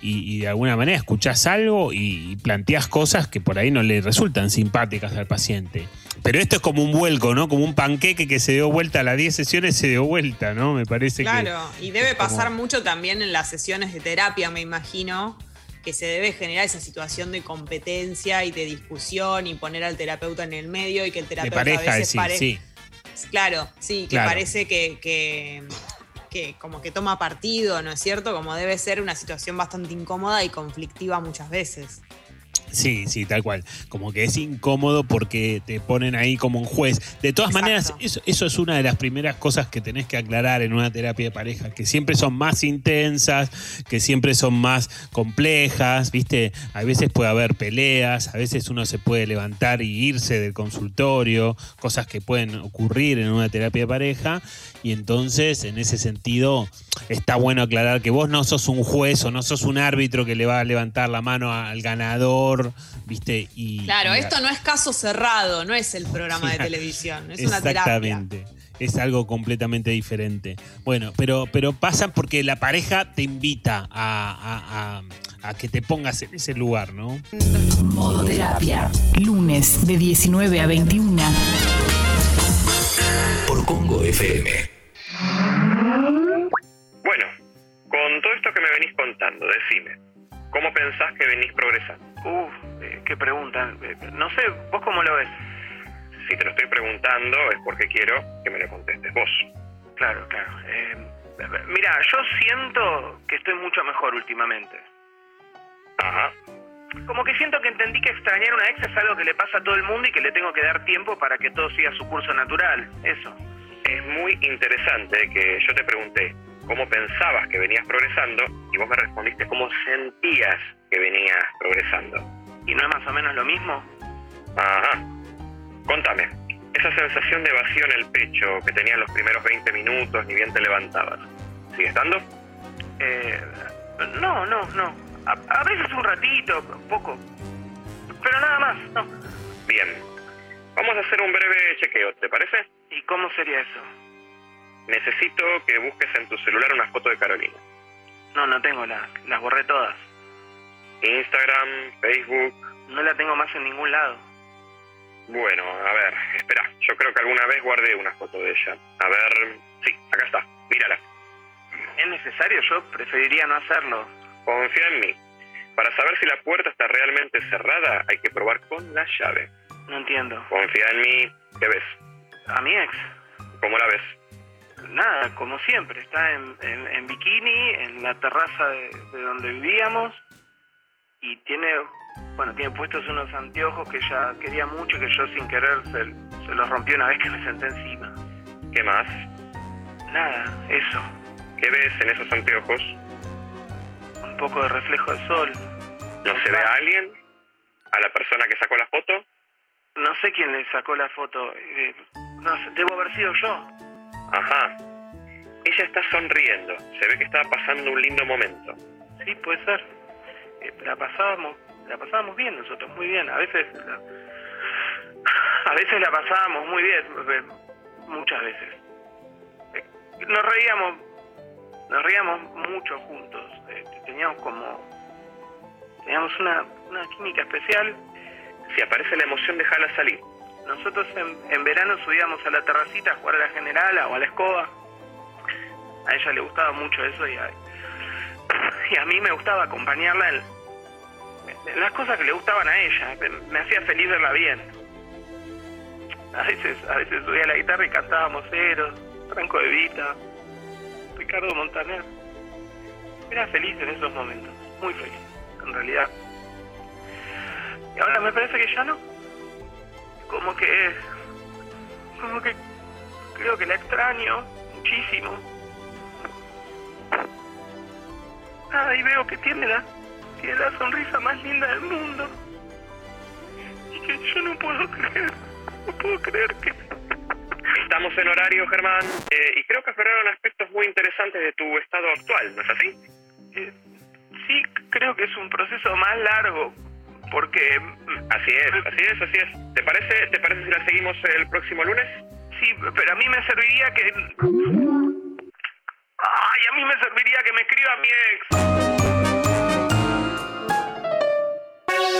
y, y de alguna manera escuchás algo y, y planteás cosas que por ahí no le resultan simpáticas al paciente. Pero esto es como un vuelco, ¿no? Como un panqueque que se dio vuelta a las 10 sesiones, se dio vuelta, ¿no? Me parece que... Claro, y debe como- pasar mucho también en las sesiones de terapia, me imagino, que se debe generar esa situación de competencia y de discusión y poner al terapeuta en el medio y que el terapeuta pareja, a veces sí, pare- sí. Claro, sí, que Claro. parece que, que, que como que toma partido, ¿no es cierto? Como debe ser una situación bastante incómoda y conflictiva muchas veces. Sí, sí, tal cual. Como que es incómodo porque te ponen ahí como un juez. De todas maneras, eso, eso es una de las primeras cosas que tenés que aclarar en una terapia de pareja, que siempre son más intensas, que siempre son más complejas, ¿viste? A veces puede haber peleas, a veces uno se puede levantar y irse del consultorio, cosas que pueden ocurrir en una terapia de pareja, y entonces, en ese sentido, está bueno aclarar que vos no sos un juez o no sos un árbitro que le va a levantar la mano al ganador, ¿viste? Y, Claro, y- esto no es caso cerrado, no es el programa de televisión, es una terapia. Exactamente. Es algo completamente diferente. Bueno, pero, pero pasa porque la pareja te invita a, a- a- a que te pongas en ese lugar, ¿no? Modo terapia. Lunes de 19 a 21. Congo FM. Bueno, con todo esto que me venís contando, decime, ¿cómo pensás que venís progresando? Uf, eh, qué pregunta. Eh, No sé, ¿vos cómo lo ves? Si te lo estoy preguntando es porque quiero que me lo contestes vos. Claro, claro. Eh, mira, yo siento que estoy mucho mejor últimamente. Ajá. Como que siento que entendí que extrañar a una ex es algo que le pasa a todo el mundo y que le tengo que dar tiempo para que todo siga su curso natural. Eso. Es muy interesante que yo te pregunté cómo pensabas que venías progresando y vos me respondiste cómo sentías que venías progresando. ¿Y no es más o menos lo mismo? Ajá. Contame, esa sensación de vacío en el pecho que tenías los primeros 20 minutos ni bien te levantabas, ¿sigue estando? Eh, no, no, no. A, a veces un ratito, poco. Pero nada más, no. Bien. Vamos a hacer un breve chequeo, ¿te parece? ¿Y cómo sería eso? Necesito que busques en tu celular una foto de Carolina. No, no tengo las, las borré todas. Instagram, Facebook. No la tengo más en ningún lado. Bueno, a ver, espera, yo creo que alguna vez guardé una foto de ella. A ver, sí, acá está, mírala. ¿Es necesario? Yo preferiría no hacerlo. Confía en mí. Para saber si la puerta está realmente cerrada, hay que probar con la llave. No entiendo. Confía en mí, ¿qué ves? ¿A mi ex? ¿Cómo la ves? Nada, como siempre, está en, en, en bikini, en la terraza de, de donde vivíamos y tiene, bueno, tiene puestos unos anteojos que ella quería mucho que yo sin querer se, se los rompió una vez que me senté encima. ¿Qué más? Nada, eso. ¿Qué ves en esos anteojos? Un poco de reflejo del sol. ¿No se ve a alguien? ¿A la persona que sacó la foto? No sé quién le sacó la foto. eh, no sé, debo haber sido yo. Ajá. Ella está sonriendo. Se ve que está pasando un lindo momento. Sí, puede ser. Eh, la pasábamos, la pasábamos bien nosotros, muy bien. A veces, la- a veces la pasábamos muy bien, eh, muchas veces. Eh, Nos reíamos, nos reíamos mucho juntos. Este, teníamos como, teníamos una, una química especial. Si aparece la emoción, déjala salir. Nosotros en, en verano subíamos a la terracita a jugar a la generala o a la escoba. A ella le gustaba mucho eso y a, y a mí me gustaba acompañarla en, las cosas que le gustaban a ella. Me, hacía feliz verla bien. A veces, a veces subía la guitarra y cantábamos Eros, Franco de Vita, Ricardo Montaner. Era feliz en esos momentos, muy feliz, en realidad. Y ahora me parece que ya no. Como que. Como que. Creo que la extraño muchísimo. Ah, y veo que tiene la. Tiene la sonrisa más linda del mundo. Y que yo no puedo creer. No puedo creer que. Estamos en horario, Germán, eh, y creo que afloraron aspectos muy interesantes de tu estado actual, ¿no es así? Eh, sí, creo que es un proceso más largo. Porque. mm, Así es, así es, así es. ¿Te parece, ¿Te parece si la seguimos el próximo lunes? Sí, pero a mí me serviría que. Ay, a mí me serviría que me escriba mi ex.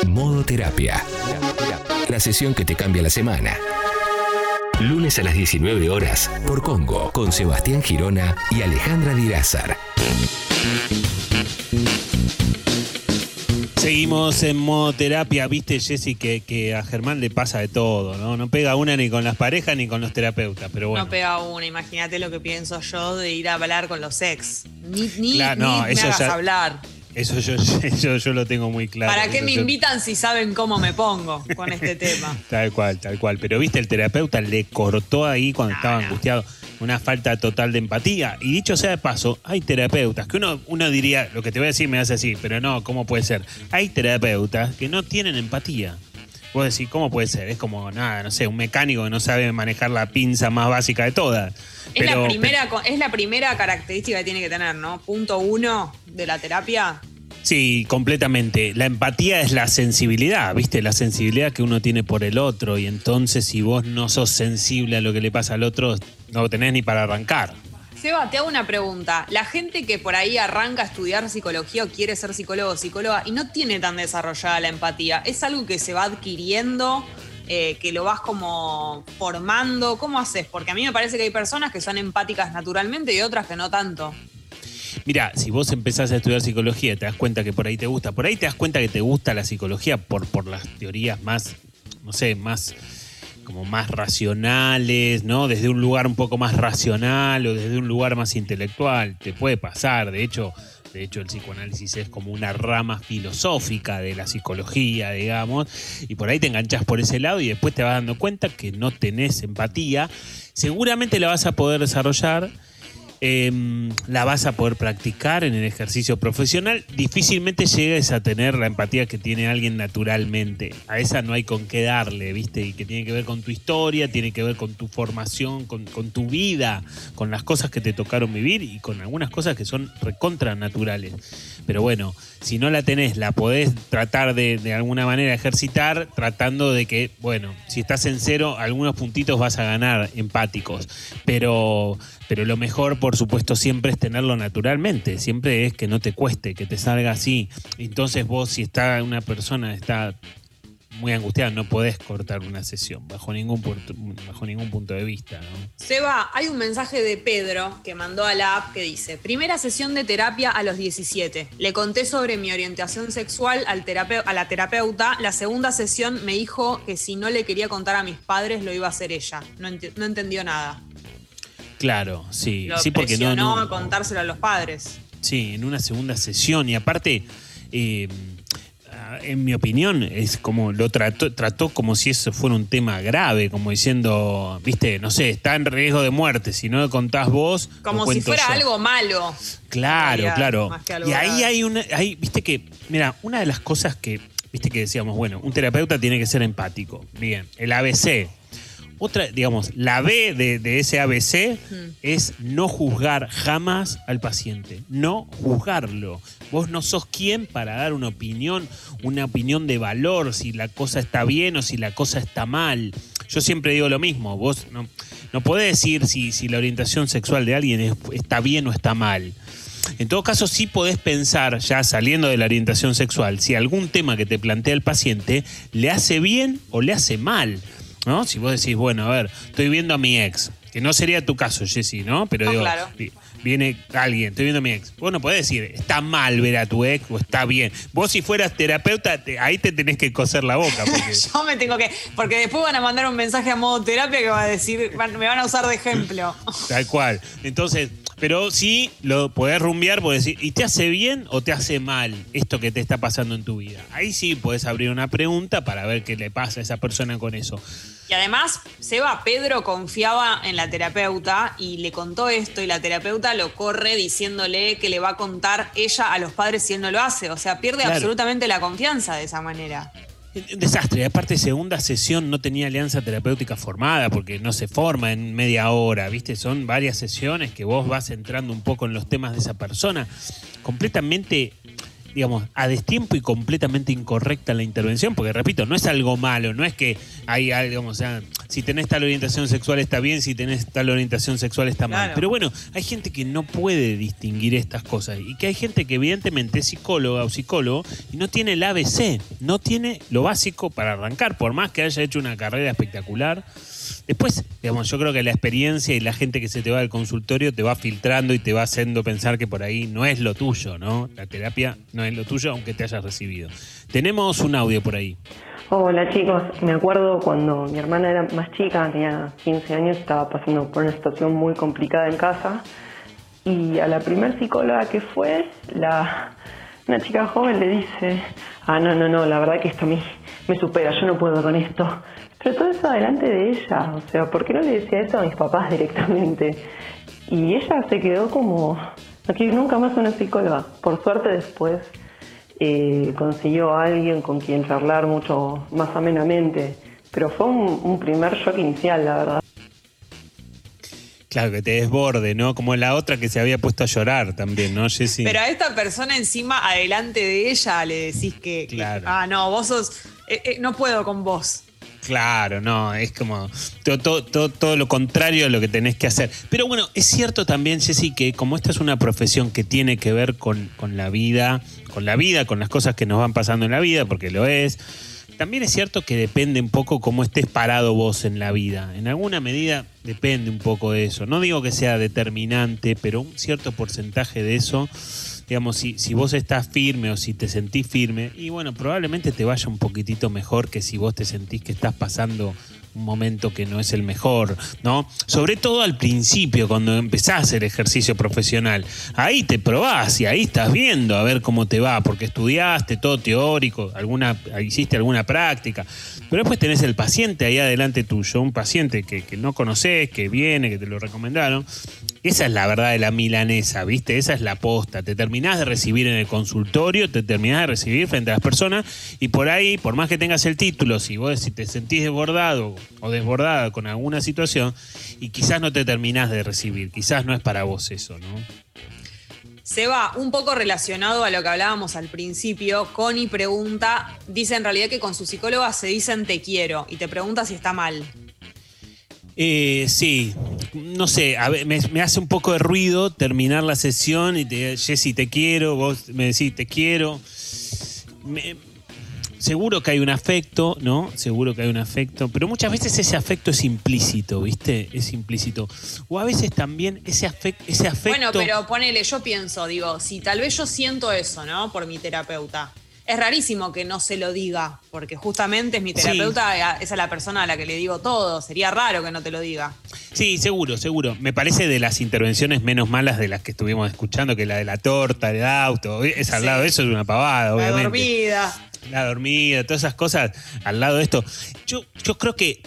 Modo Terapia. La sesión que te cambia la semana. Lunes a las 19 horas por Congo con Sebastián Girona y Alejandra Dirázar. Seguimos en modo terapia, viste Jessy que, que a Germán le pasa de todo, ¿no? No pega una ni con las parejas ni con los terapeutas, pero bueno. No pega una, imagínate lo que pienso yo de ir a hablar con los ex. Ni, ni, Claro, no, ni me hagas ya- hablar. Eso yo, yo, yo lo tengo muy claro. ¿Para qué me yo- invitan si saben cómo me pongo con este tema? Tal cual, tal cual. Pero viste, el terapeuta le cortó ahí cuando estaba angustiado una falta total de empatía. Y dicho sea de paso, hay terapeutas que uno, uno diría, lo que te voy a decir me hace así, pero no, ¿cómo puede ser? Hay terapeutas que no tienen empatía. Vos decís, ¿cómo puede ser? Es como, nada, no sé, un mecánico que no sabe manejar la pinza más básica de todas. Es, Pero- la primera, es la primera característica que tiene que tener, ¿no? Punto uno de la terapia. Sí, completamente. La empatía es la sensibilidad, ¿viste? La sensibilidad que uno tiene por el otro. Y entonces, si vos no sos sensible a lo que le pasa al otro, no tenés ni para arrancar. Seba, te hago una pregunta. La gente que por ahí arranca a estudiar psicología o quiere ser psicólogo o psicóloga y no tiene tan desarrollada la empatía, ¿es algo que se va adquiriendo, eh, que lo vas como formando? ¿Cómo haces? Porque a mí me parece que hay personas que son empáticas naturalmente y otras que no tanto. Mira, si vos empezás a estudiar psicología, te das cuenta que por ahí te gusta. Por ahí te das cuenta que te gusta la psicología por, por las teorías más, no sé, más como más racionales, ¿no? Desde un lugar un poco más racional o desde un lugar más intelectual. Te puede pasar, de hecho, De hecho, el psicoanálisis es como una rama filosófica de la psicología, digamos, y por ahí te enganchas por ese lado y después te vas dando cuenta que no tenés empatía. Seguramente la vas a poder desarrollar em, la vas a poder practicar en el ejercicio profesional, difícilmente llegues a tener la empatía que tiene alguien naturalmente. A esa no hay con qué darle, ¿viste? Y que tiene que ver con tu historia, tiene que ver con tu formación, con, con tu vida, con las cosas que te tocaron vivir y con algunas cosas que son recontra naturales. Pero bueno, si no la tenés, la podés tratar de, de alguna manera ejercitar, tratando de que, bueno, si estás en cero, algunos puntitos vas a ganar empáticos. Pero, pero lo mejor, por supuesto, siempre es tenerlo naturalmente. Siempre es que no te cueste, que te salga así. Entonces vos, si está una persona, está muy angustiada, no podés cortar una sesión, bajo ningún, punto- bajo ningún punto de vista, ¿no? Seba, hay un mensaje de Pedro que mandó a la app que dice, primera sesión de terapia a los 17. Le conté sobre mi orientación sexual al a la terapeuta. La segunda sesión me dijo que si no le quería contar a mis padres lo iba a hacer ella. No, no entendió nada. Claro, sí, Lo sí, porque no, no, a contárselo a los padres. Sí, en una segunda sesión. Y aparte, eh, en mi opinión, es como lo trató, trató como si eso fuera un tema grave, como diciendo, viste, no sé, está en riesgo de muerte. Si no le contás vos, lo Como si fuera yo. algo malo. Claro, realidad, claro. Y ahí grave. hay una, ahí, viste que, mira, una de las cosas que, viste que decíamos, bueno, un terapeuta tiene que ser empático. Bien, el ABC. Otra, digamos, la B de, de ese ABC es no juzgar jamás al paciente. No juzgarlo. Vos no sos quien para dar una opinión, una opinión de valor, si la cosa está bien o si la cosa está mal. Yo siempre digo lo mismo. Vos no, no podés decir si, si la orientación sexual de alguien es- está bien o está mal. En todo caso, sí podés pensar, ya saliendo de la orientación sexual, si algún tema que te plantea el paciente le hace bien o le hace mal. ¿No? Si vos decís, bueno, a ver, estoy viendo a mi ex, que no sería tu caso, Jessy, ¿no? Pero No, digo, claro. viene alguien, estoy viendo a mi ex. Vos no podés decir, está mal ver a tu ex o está bien. Vos si fueras terapeuta, te- ahí te tenés que coser la boca. Porque... Yo me tengo que. Porque después van a mandar un mensaje a modo terapia que va a decir. me van a usar de ejemplo. Tal cual. Entonces, pero sí lo podés rumbear, podés decir, ¿y te hace bien o te hace mal esto que te está pasando en tu vida? Ahí sí podés abrir una pregunta para ver qué le pasa a esa persona con eso. Y además, Seba Pedro confiaba en la terapeuta y le contó esto y la terapeuta lo corre diciéndole que le va a contar ella a los padres si él no lo hace. O sea, pierde Claro. absolutamente la confianza de esa manera. Desastre. Aparte, segunda sesión no tenía alianza terapéutica formada porque no se forma en media hora, ¿viste? Son varias sesiones que vos vas entrando un poco en los temas de esa persona. Completamente, digamos, a destiempo y completamente incorrecta la intervención, porque repito, no es algo malo, no es que hay algo, o sea, si tenés tal orientación sexual está bien, si tenés tal orientación sexual está mal. Claro. Pero bueno, hay gente que no puede distinguir estas cosas y que hay gente que evidentemente es psicóloga o psicólogo y no tiene el ABC, no tiene lo básico para arrancar, por más que haya hecho una carrera espectacular. Después, digamos, yo creo que la experiencia y la gente que se te va al consultorio te va filtrando y te va haciendo pensar que por ahí no es lo tuyo, ¿no? La terapia no es lo tuyo, aunque te hayas recibido. Tenemos un audio por ahí. Hola chicos, me acuerdo cuando mi hermana era más chica, tenía 15 años, estaba pasando por una situación muy complicada en casa y a la primer psicóloga que fue, la, una chica joven le dice, ah no, no, no, la verdad que esto a mí me supera, yo no puedo con esto. Pero todo eso delante de ella, o sea, ¿por qué no le decía eso a mis papás directamente? Y ella se quedó como, no quiero nunca más una psicóloga. Por suerte después eh, consiguió a alguien con quien charlar mucho más amenamente. Pero fue un, un primer shock inicial, la verdad. Claro, que te desborde, ¿no? Como la otra que se había puesto a llorar también, ¿no, Jessy? Pero a esta persona encima, adelante de ella, le decís que. que- Claro. ah, no, vos sos. eh, eh, no puedo con vos. Claro, no, es como todo, todo, todo, todo lo contrario a lo que tenés que hacer. Pero bueno, es cierto también, Jessy, que como esta es una profesión que tiene que ver con, con la vida, con la vida, con las cosas que nos van pasando en la vida, porque lo es, también es cierto que depende un poco cómo estés parado vos en la vida. En alguna medida depende un poco de eso. No digo que sea determinante, pero un cierto porcentaje de eso digamos, si, si vos estás firme o si te sentís firme, y bueno, probablemente te vaya un poquitito mejor que si vos te sentís que estás pasando un momento que no es el mejor, ¿no? Sobre todo al principio, cuando empezás hacer ejercicio profesional. Ahí te probás y ahí estás viendo a ver cómo te va, porque estudiaste todo teórico, alguna, hiciste alguna práctica. Pero después tenés el paciente ahí adelante tuyo, un paciente que, que no conoces, que viene, que te lo recomendaron. Esa es la verdad de la milanesa, ¿viste? Esa es la posta. Te terminás de recibir en el consultorio, te terminás de recibir frente a las personas y por ahí, por más que tengas el título, si vos si te sentís desbordado o desbordada con alguna situación y quizás no te terminás de recibir, quizás no es para vos eso, ¿no? Seba, un poco relacionado a lo que hablábamos al principio, Connie pregunta, dice en realidad que con su psicóloga se dicen te quiero y te pregunta si está mal. Eh, sí, no sé, a ver, me, me hace un poco de ruido terminar la sesión y te Jessy, te quiero, vos me decís, te quiero. Me- seguro que hay un afecto, ¿no? Seguro que hay un afecto, pero muchas veces ese afecto es implícito, ¿viste? Es implícito. O a veces también ese, afec- ese afecto... Bueno, pero ponele, yo pienso, digo, si tal vez yo siento eso, ¿no? Por mi terapeuta. Es rarísimo que no se lo diga, porque justamente es mi Sí. terapeuta, esa es la persona a la que le digo todo. Sería raro que no te lo diga. Sí, seguro, seguro. Me parece de las intervenciones menos malas de las que estuvimos escuchando, que la de la torta, el auto, es al Sí. lado de eso es una pavada, La obviamente. dormida. La dormida, todas esas cosas al lado de esto. Yo, yo creo que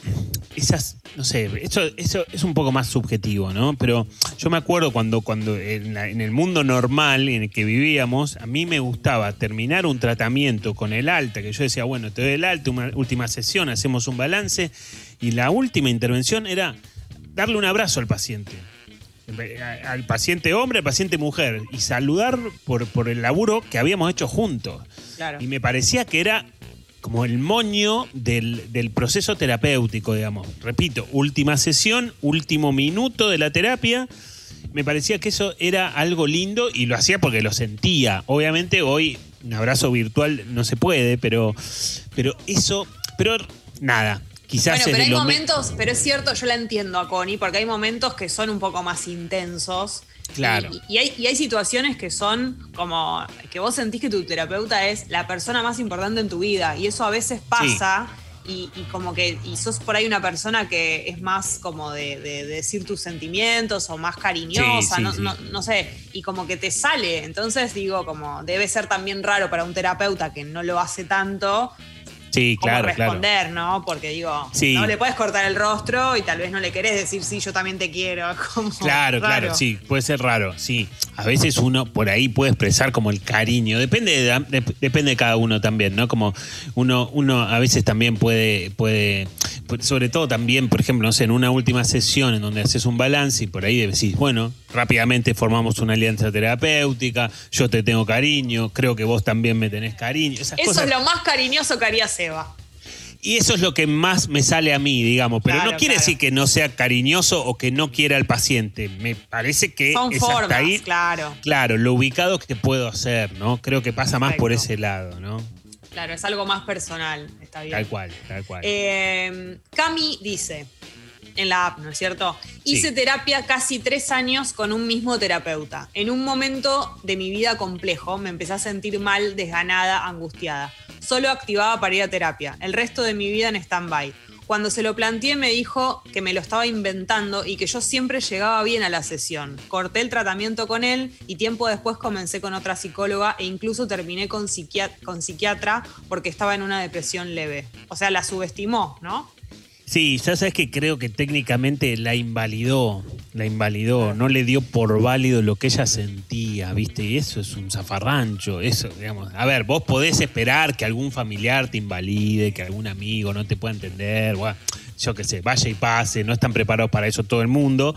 esas, no sé, eso, eso es un poco más subjetivo, ¿no? Pero yo me acuerdo cuando, cuando en, la- en el mundo normal en el que vivíamos, a mí me gustaba terminar un tratamiento con el alta, que yo decía, bueno, te doy el alta, una última sesión, hacemos un balance, y la última intervención era darle un abrazo al paciente. Al paciente hombre, al paciente mujer, y saludar por, por el laburo que habíamos hecho juntos. Claro. Y me parecía que era como el moño del, del proceso terapéutico, digamos. Repito, última sesión, último minuto de la terapia. Me parecía que eso era algo lindo y lo hacía porque lo sentía. Obviamente hoy un abrazo virtual no se puede, pero, pero eso, pero nada. Quizás Bueno, pero hay me- momentos, pero es cierto, yo la entiendo a Connie, porque hay momentos que son un poco más intensos. Claro. Y, y hay, y hay situaciones que son como que vos sentís que tu terapeuta es la persona más importante en tu vida. Y eso a veces pasa. Y, y como que y sos por ahí una persona que es más como de, de- de decir tus sentimientos o más cariñosa, Sí, sí, no, sí. no- no sé, y como que te sale. Entonces digo, como debe ser también raro para un terapeuta que no lo hace tanto, Sí, cómo claro, claro. responder, ¿no? Porque digo, Sí. no le puedes cortar el rostro y tal vez no le querés decir, sí, yo también te quiero. Como Claro, raro. claro, sí, puede ser raro, sí. A veces uno por ahí puede expresar como el cariño, depende de, de- depende de cada uno también, ¿no? Como uno, uno a veces también puede, puede, sobre todo también, por ejemplo, no sé, en una última sesión en donde haces un balance y por ahí decís, bueno, rápidamente formamos una alianza terapéutica, yo te tengo cariño, creo que vos también me tenés cariño, esas Eso cosas. es lo más cariñoso que haría Seba. Y eso es lo que más me sale a mí, digamos. Pero Claro, no quiere claro. decir que no sea cariñoso o que no quiera al paciente. Me parece que Son es formas, hasta ahí. claro. Claro, lo ubicado que puedo hacer, ¿no? Creo que pasa más por ese lado, ¿no? Claro, es algo más personal, está bien. Tal cual, tal cual. Eh, Cami dice, en la app, ¿no es cierto? Sí. Hice terapia casi tres años con un mismo terapeuta. En un momento de mi vida complejo me empecé a sentir mal, desganada, angustiada. Solo activaba para ir a terapia, el resto de mi vida en stand-by. Cuando se lo planteé me dijo que me lo estaba inventando y que yo siempre llegaba bien a la sesión. Corté el tratamiento con él y tiempo después comencé con otra psicóloga e incluso terminé con psiquiatra porque estaba en una depresión leve. O sea, la subestimó, ¿no? Sí, ya sabes que creo que técnicamente la invalidó, la invalidó, no le dio por válido lo que ella sentía, ¿viste? Y eso es un zafarrancho, eso, digamos. A ver, vos podés esperar que algún familiar te invalide, que algún amigo no te pueda entender, bueno, yo qué sé, vaya y pase, no están preparados para eso todo el mundo.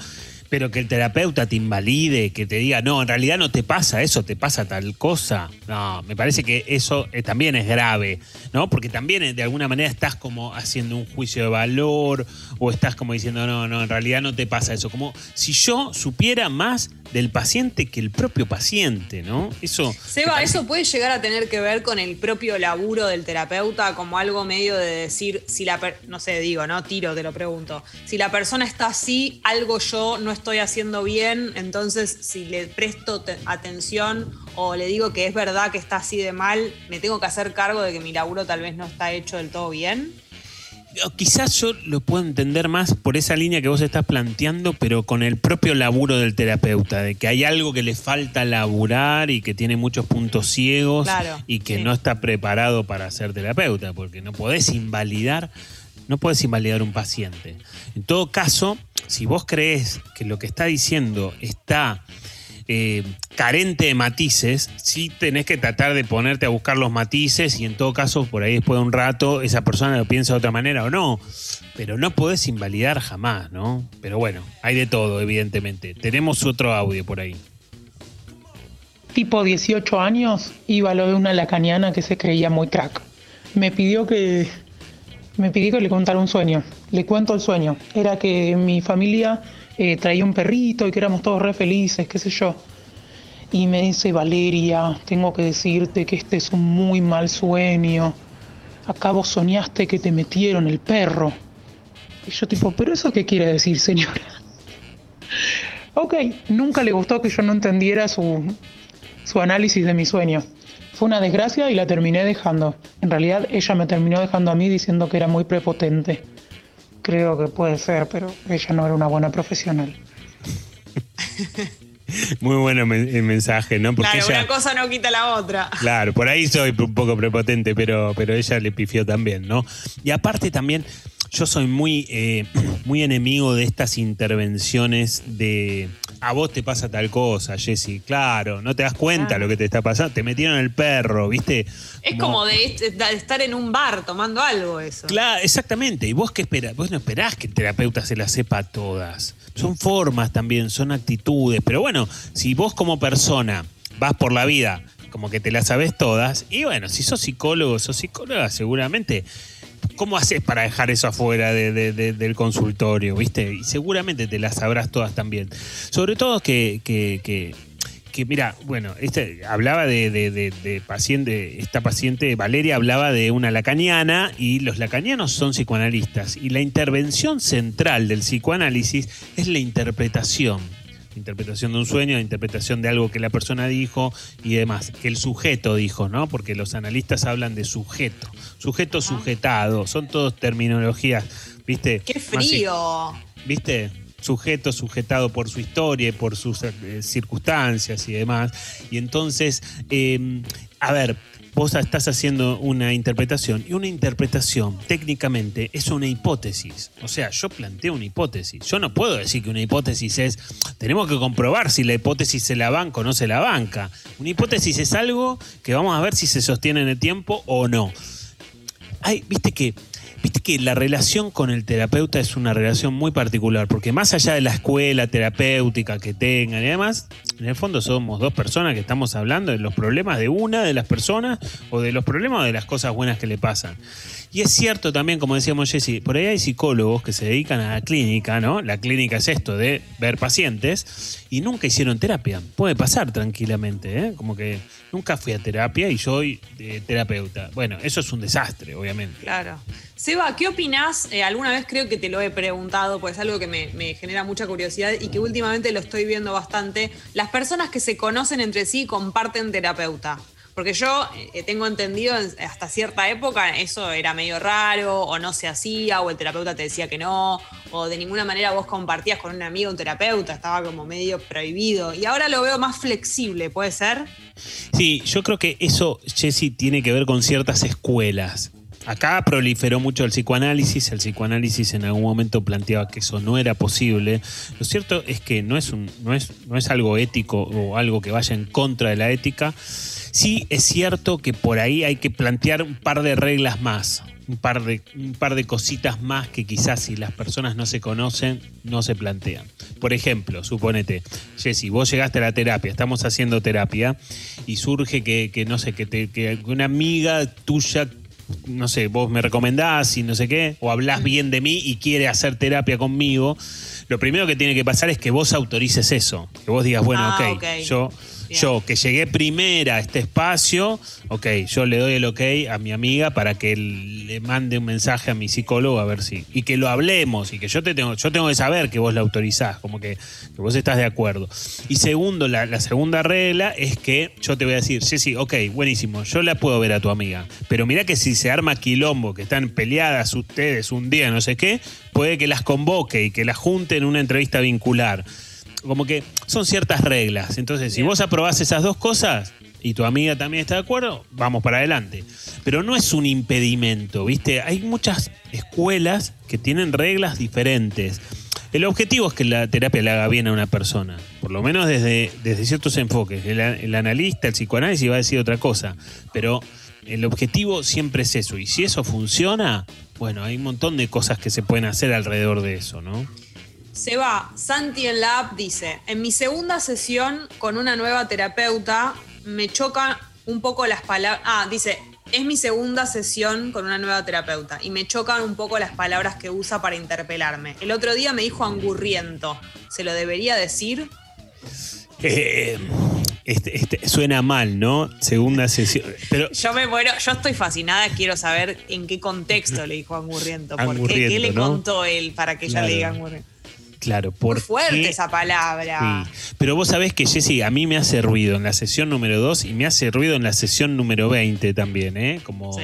Pero que el terapeuta te invalide, que te diga, no, en realidad no te pasa eso, te pasa tal cosa. No, me parece que eso eh, también es grave, ¿no? Porque también eh, de alguna manera estás como haciendo un juicio de valor o estás como diciendo, no, no, en realidad no te pasa eso. Como si yo supiera más del paciente que el propio paciente, ¿no? Eso. Seba, parece- eso puede llegar a tener que ver con el propio laburo del terapeuta, como algo medio de decir, si la, per- no sé, digo, ¿no? Tiro, te lo pregunto. Si la persona está así, algo yo no estoy haciendo bien, entonces si le presto te- atención o le digo que es verdad que está así de mal, me tengo que hacer cargo de que mi laburo tal vez no está hecho del todo bien. Quizás yo lo puedo entender más por esa línea que vos estás planteando, pero con el propio laburo del terapeuta, de que hay algo que le falta laburar y que tiene muchos puntos ciegos Claro, y que sí. no está preparado para ser terapeuta, porque no podés invalidar, no podés invalidar un paciente. En todo caso, si vos crees que lo que está diciendo está eh, carente de matices, sí tenés que tratar de ponerte a buscar los matices y en todo caso, por ahí después de un rato, esa persona lo piensa de otra manera o no. Pero no podés invalidar jamás, ¿no? Pero bueno, hay de todo, evidentemente. Tenemos otro audio por ahí. Tipo 18 años, iba a lo de una lacaniana que se creía muy crack. Me pidió que me pidió que le contara un sueño. Le cuento el sueño. Era que mi familia eh, traía un perrito y que éramos todos re felices, qué sé yo. Y me dice, Valeria, tengo que decirte que este es un muy mal sueño. Acá vos soñaste que te metieron el perro. Y yo tipo, ¿pero eso qué quiere decir, señora? Ok, nunca le gustó que yo no entendiera su, su análisis de mi sueño. Fue una desgracia y la terminé dejando. En realidad ella me terminó dejando a mí diciendo que era muy prepotente. Creo que puede ser, pero ella no era una buena profesional. Muy bueno el mensaje, ¿no? Porque claro, ella, una cosa no quita la otra. Claro, por ahí soy un poco prepotente, pero, pero ella le pifió también, ¿no? Y aparte también, yo soy muy, eh, muy enemigo de estas intervenciones de a vos te pasa tal cosa, Jessy. Claro, no te das cuenta lo que te está pasando. Te metieron el perro, ¿viste? Es como de, est- de estar en un bar tomando algo eso. Claro, exactamente. ¿Y vos qué esperás? Vos no esperás que el terapeuta se las sepa todas. Son formas también, son actitudes. Pero bueno, si vos como persona vas por la vida como que te las sabes todas, y bueno, si sos psicólogo, sos psicóloga, seguramente. ¿Cómo haces para dejar eso afuera de- de- de- del consultorio, viste? Y seguramente te las sabrás todas también. Sobre todo que, que- que- mira, bueno, este, hablaba de, de- de- de paciente, esta paciente, Valeria, hablaba de una lacaniana y los lacanianos son psicoanalistas y la intervención central del psicoanálisis es la interpretación. Interpretación de un sueño, interpretación de algo que la persona dijo y demás, que el sujeto dijo, ¿no? Porque los analistas hablan de sujeto, sujeto sujetado, son todos terminologías, ¿viste? ¡Qué frío! ¿viste? Sujeto sujetado por su historia y por sus eh, circunstancias y demás. Y entonces, eh, a ver, vos estás haciendo una interpretación y una interpretación técnicamente es una hipótesis. O sea, yo planteo una hipótesis. Yo no puedo decir que una hipótesis es, tenemos que comprobar si la hipótesis se la banca o no se la banca. Una hipótesis es algo que vamos a ver si se sostiene en el tiempo o no. Ay, viste que, viste que la relación con el terapeuta es una relación muy particular, porque más allá de la escuela terapéutica que tengan y demás, en el fondo somos dos personas que estamos hablando de los problemas de una de las personas o de los problemas o de las cosas buenas que le pasan. Y es cierto también, como decíamos Jessy, por ahí hay psicólogos que se dedican a la clínica, ¿no? La clínica es esto de ver pacientes y nunca hicieron terapia. Puede pasar tranquilamente, ¿eh? Como que nunca fui a terapia y soy eh, terapeuta. Bueno, eso es un desastre, obviamente. Claro. Seba, ¿qué opinás? Eh, alguna vez creo que te lo he preguntado, pues es algo que me, me genera mucha curiosidad y que últimamente lo estoy viendo bastante. Las personas que se conocen entre sí comparten terapeuta. Porque yo eh, tengo entendido en- hasta cierta época eso era medio raro, o no se hacía, o el terapeuta te decía que no, o de ninguna manera vos compartías con un amigo un terapeuta, estaba como medio prohibido. Y ahora lo veo más flexible, ¿puede ser? Sí, yo creo que eso, Jesse, tiene que ver con ciertas escuelas. Acá proliferó mucho el psicoanálisis, el psicoanálisis en algún momento planteaba que eso no era posible. Lo cierto es que no es, un, no es, no es algo ético o algo que vaya en contra de la ética. Sí es cierto que por ahí hay que plantear un par de reglas más, un par de, un par de cositas más que quizás si las personas no se conocen, no se plantean. Por ejemplo, suponete, Jessy, vos llegaste a la terapia, estamos haciendo terapia y surge que, que no sé, que, te- que una amiga tuya no sé, vos me recomendás y no sé qué, o hablás bien de mí y quiere hacer terapia conmigo, lo primero que tiene que pasar es que vos autorices eso. Que vos digas, bueno, Ah, ok, ok. yo Yo, que llegué primera a este espacio, ok, yo le doy el ok a mi amiga para que le mande un mensaje a mi psicólogo a ver si. Y que lo hablemos y que yo te tengo, yo tengo que saber que vos la autorizás, como que, que vos estás de acuerdo. Y segundo, la, la segunda regla es que yo te voy a decir, sí, sí, ok, buenísimo, yo la puedo ver a tu amiga. Pero mirá que si se arma quilombo, que están peleadas ustedes un día, no sé qué, puede que las convoque y que las junte en una entrevista vincular. Como que son ciertas reglas. Entonces, si vos aprobás esas dos cosas y tu amiga también está de acuerdo, vamos para adelante. Pero no es un impedimento, ¿viste? Hay muchas escuelas que tienen reglas diferentes. El objetivo es que la terapia le haga bien a una persona, por lo menos desde, desde ciertos enfoques. El, el analista, el psicoanálisis va a decir otra cosa, pero el objetivo siempre es eso. Y si eso funciona, bueno, hay un montón de cosas que se pueden hacer alrededor de eso, ¿no? Se va, Santi en la app dice, en mi segunda sesión con una nueva terapeuta me chocan un poco las palabras, ah, dice, es mi segunda sesión con una nueva terapeuta y me chocan un poco las palabras que usa para interpelarme. El otro día me dijo angurriento, ¿se lo debería decir? Eh, este, este, suena mal, ¿no? Segunda sesión. Pero Yo me muero, yo estoy fascinada, quiero saber en qué contexto le dijo angurriento, por qué, le ¿no? contó él para que ella Claro. le diga angurriento. Claro, por Fuerte esa palabra. Sí. Pero vos sabés que, Jessy, a mí me hace ruido en la sesión número 2 y me hace ruido en la sesión número 20 también, ¿eh? Como,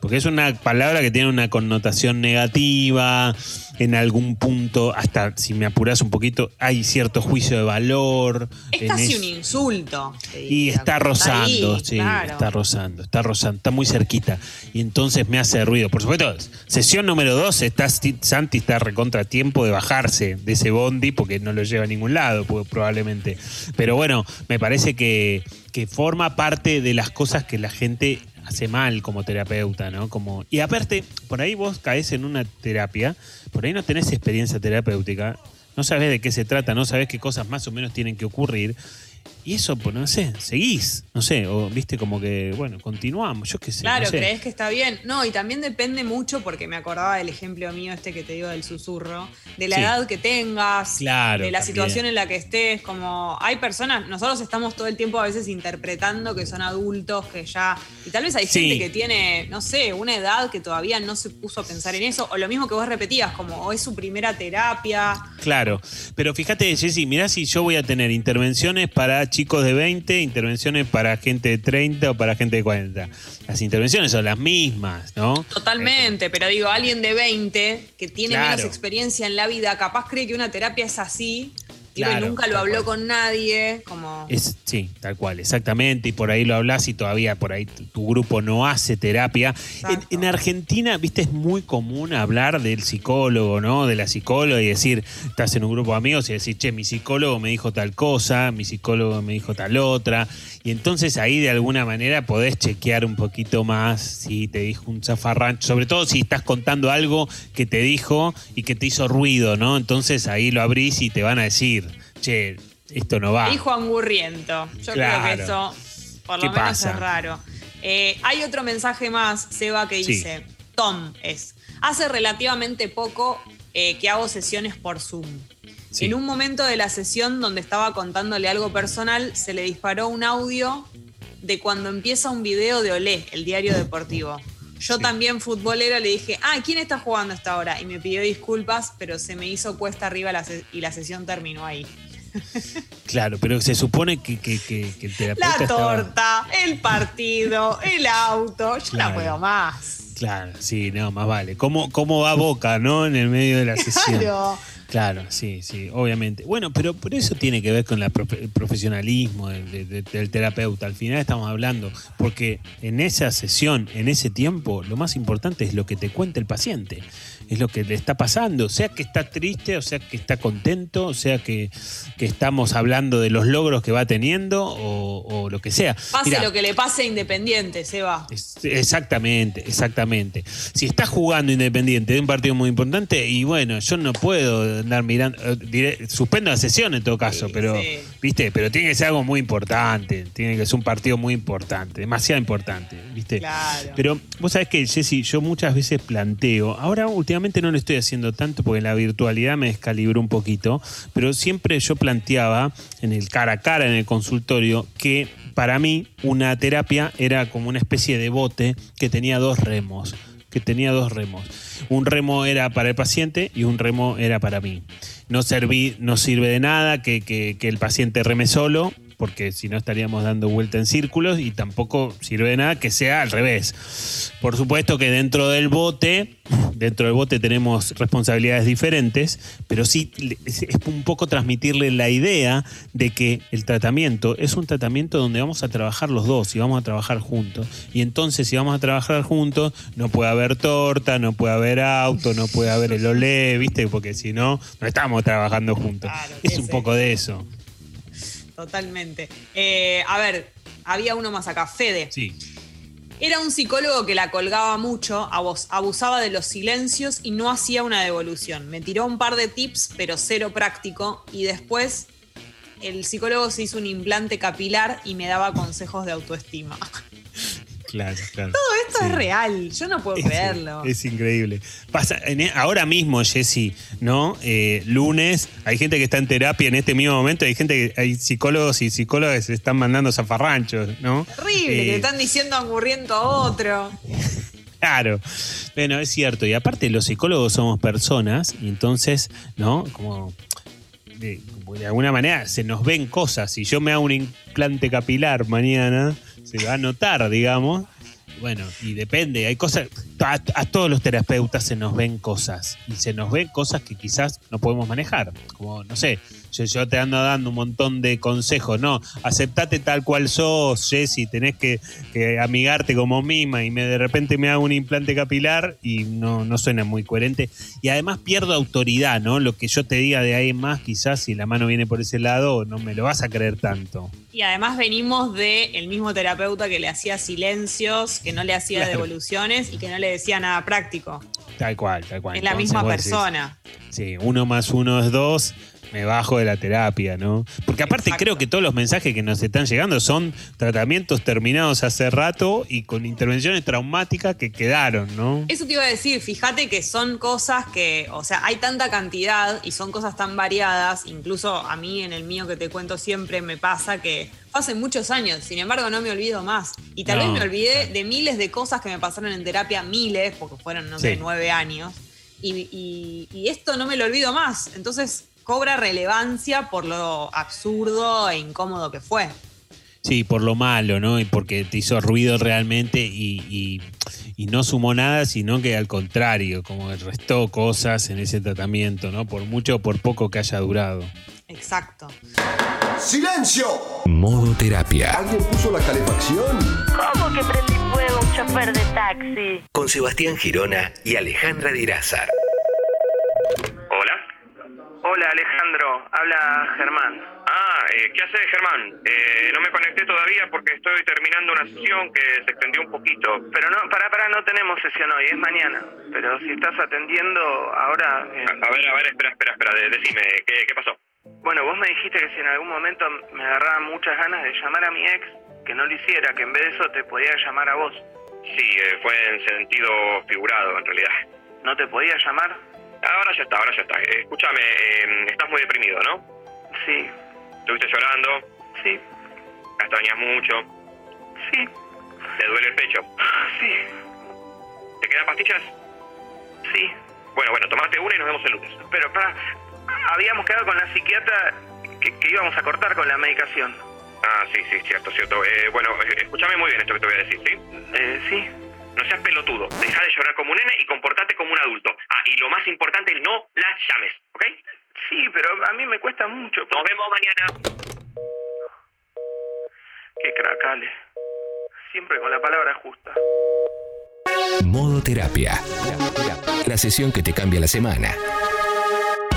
Porque es una palabra que tiene una connotación negativa, en algún punto, hasta si me apurás un poquito, hay cierto juicio de valor. Es casi un insulto. y está rozando, ahí, sí, claro. está rozando, está rozando, está muy cerquita. Y entonces me hace ruido. Por supuesto, sesión número dos, está, Santi está recontra tiempo de bajarse de ese bondi porque no lo lleva a ningún lado, pues, probablemente. Pero bueno, me parece que, que forma parte de las cosas que la gente hace mal como terapeuta, ¿no? Como, y aparte, por ahí vos caes en una terapia, por ahí no tenés experiencia terapéutica, no sabés de qué se trata, no sabés qué cosas más o menos tienen que ocurrir. Y eso, pues no sé, seguís, no sé, o viste como que, bueno, continuamos, yo qué sé. Claro, no sé. crees que está bien. No, y también depende mucho, porque me acordaba del ejemplo mío este que te digo del susurro, de la Sí. edad que tengas, Claro, de la también. situación en la que estés, como hay personas, nosotros estamos todo el tiempo a veces interpretando que son adultos, que ya, y tal vez hay Sí. gente que tiene, no sé, una edad que todavía no se puso a pensar en eso, o lo mismo que vos repetías, como o es su primera terapia. Claro, pero fíjate, Jessy, mirá si yo voy a tener intervenciones para chicos de 20, intervenciones para gente de 30 o para gente de 40. Las intervenciones son las mismas, ¿no? Totalmente, pero digo, alguien de 20 que tiene Claro. menos experiencia en la vida, capaz cree que una terapia es así, y nunca lo habló con nadie, como... Es, sí, tal cual, exactamente. Y por ahí lo hablas y todavía por ahí tu, tu grupo no hace terapia. En, en Argentina, viste, es muy común hablar del psicólogo, ¿no? De la psicóloga y decir, estás en un grupo de amigos y decir, che, mi psicólogo me dijo tal cosa, mi psicólogo me dijo tal otra. Y entonces ahí de alguna manera podés chequear un poquito más si te dijo un zafarrancho, sobre todo si estás contando algo que te dijo y que te hizo ruido, ¿no? Entonces ahí lo abrís y te van a decir, che, esto no va. Hijo angurriento. Yo Claro. creo que eso, por ¿Qué lo menos, pasa? es raro. Eh, hay otro mensaje más, Seba, que Sí. dice: Tom es. Hace relativamente poco eh, que hago sesiones por Zoom. Sí. En un momento de la sesión donde estaba contándole algo personal, se le disparó un audio de cuando empieza un video de Olé, el diario deportivo. Yo también futbolero le dije, ah, ¿quién está jugando hasta ahora? Y me pidió disculpas, pero se me hizo cuesta arriba la y la sesión terminó ahí. Claro, pero se supone que, que- que- que el terapeuta La estaba- torta, el partido, el auto, yo Claro. no puedo más. Claro, sí, no, más vale. ¿Cómo, ¿Cómo va Boca, no? En el medio de la sesión. Claro. Claro, sí, sí, obviamente. Bueno, pero por eso tiene que ver con la profe- el profesionalismo del, de- de- del terapeuta. Al final estamos hablando, porque en esa sesión, en ese tiempo, lo más importante es lo que te cuenta el paciente. Es lo que le está pasando, sea que está triste, o sea que está contento, o sea que, que estamos hablando de los logros que va teniendo, o, o lo que sea. Pase Mirá, lo que le pase a Independiente, Seba. Exactamente, exactamente. Si estás jugando Independiente de un partido muy importante, y bueno, yo no puedo andar mirando, eh, diré- suspendo la sesión en todo caso, pero, sí. viste, pero tiene que ser algo muy importante, tiene que ser un partido muy importante, demasiado importante, viste. Claro. Pero vos sabés que, Jessy, yo muchas veces planteo, ahora últimamente no lo estoy haciendo tanto porque la virtualidad me descalibró un poquito, pero siempre yo planteaba en el cara a cara, en el consultorio, que para mí una terapia era como una especie de bote que tenía dos remos que tenía dos remos. Un remo era para el paciente y un remo era para mí. No, serví, no sirve de nada que, que- que el paciente reme solo, porque si no estaríamos dando vuelta en círculos y tampoco sirve de nada que sea al revés. Por supuesto que dentro del bote, dentro del bote tenemos responsabilidades diferentes, pero sí es es un poco transmitirle la idea de que el tratamiento es un tratamiento donde vamos a trabajar los dos y vamos a trabajar juntos. Y entonces si vamos a trabajar juntos, no puede haber torta, no puede haber auto, no puede haber el olé, ¿viste? Porque si no, no estamos trabajando juntos. es un poco de eso. Totalmente. Eh, a ver, había uno más acá, Fede. Sí. Era un psicólogo que la colgaba mucho, abus- abusaba de los silencios y no hacía una devolución. Me tiró un par de tips, pero cero práctico. Y después el psicólogo se hizo un implante capilar y me daba consejos de autoestima. Claro, claro. Todo esto es real, yo no puedo creerlo. Es increíble. Pasa, en- e, ahora mismo, Jessy, ¿no? Eh, lunes, hay gente que está en terapia en este mismo momento, hay gente que, hay psicólogos y psicólogas que se están mandando zafarranchos, ¿no? Terrible, que Eh, le están diciendo angurriento a otro. Claro. Bueno, es cierto. Y aparte, los psicólogos somos personas, y entonces, ¿no? Como de, como de alguna manera se nos ven cosas. Si yo me hago un implante capilar mañana, se va a notar, digamos. Bueno, y depende, hay cosas, a, a todos los terapeutas se nos ven cosas, y se nos ven cosas que quizás no podemos manejar, como, no sé, yo, yo te ando dando un montón de consejos, no, aceptate tal cual sos, Jessy, tenés que, que amigarte como misma, y me, de repente me hago un implante capilar y no, no suena muy coherente, y además pierdo autoridad, ¿no? Lo que yo te diga de ahí en más, quizás si la mano viene por ese lado, no me lo vas a creer tanto. Y además venimos de el mismo terapeuta que le hacía silencios, que no le hacía Claro. devoluciones y que no le decía nada práctico. Tal cual, tal cual. es la Entonces misma decís, persona. Sí, uno más uno es dos, me bajo de la terapia, ¿no? Porque aparte creo que todos los mensajes que nos están llegando son tratamientos terminados hace rato y con intervenciones traumáticas que quedaron, ¿no? Eso te iba a decir, fíjate que son cosas que, o sea, hay tanta cantidad y son cosas tan variadas, incluso a mí en el mío que te cuento siempre me pasa que hace muchos años, sin embargo no me olvido más. Y tal No, vez me olvidé de miles de cosas que me pasaron en terapia, miles, porque fueron, no sé, Sí. nueve años. Y, y- y esto no me lo olvido más. Entonces cobra relevancia por lo absurdo e incómodo que fue. Sí, por lo malo, ¿no? Y porque te hizo ruido realmente y, y- y no sumó nada, sino que al contrario, como restó cosas en ese tratamiento, ¿no? Por mucho o por poco que haya durado. Exacto. ¡Silencio! Modo terapia. ¿Alguien puso la calefacción? ¿Cómo que prendí fuego un chofer de taxi? Con Sebastián Girona y Alejandra Dirázar. Hola. Alejandro, habla Germán. Ah, eh, ¿qué haces, Germán? Eh, no me conecté todavía porque estoy terminando una sesión que se extendió un poquito. Pero no, para, para, no tenemos sesión hoy, es mañana. Pero si estás atendiendo ahora... eh, A, a ver, a ver, espera, espera, espera, de- decime, ¿qué, qué pasó? Bueno, vos me dijiste que si en algún momento me agarraba muchas ganas de llamar a mi ex, que no lo hiciera, que en vez de eso te podía llamar a vos. Sí, eh, fue en sentido figurado, en realidad. ¿No te podía llamar? Ahora ya está, ahora ya está. Eh, escúchame, eh, estás muy deprimido, ¿no? Sí. ¿Estuviste llorando? Sí. ¿Extrañas mucho? Sí. ¿Te duele el pecho? Sí. ¿Te quedan pastillas? Sí. Bueno, bueno, tomate una y nos vemos el lunes. Pero para, habíamos quedado con la psiquiatra que, que íbamos a cortar con la medicación. Ah, sí, sí, cierto, cierto. Eh, bueno, eh, escúchame muy bien esto que te voy a decir, ¿sí? Eh, sí. No seas pelotudo. Deja de llorar como un nene y comportate como un adulto. Ah, y lo más importante, no la llames, ¿ok? Sí, pero a mí me cuesta mucho. Nos vemos mañana. Qué crack, Ale. Siempre con la palabra justa. Modo terapia. La sesión que te cambia la semana.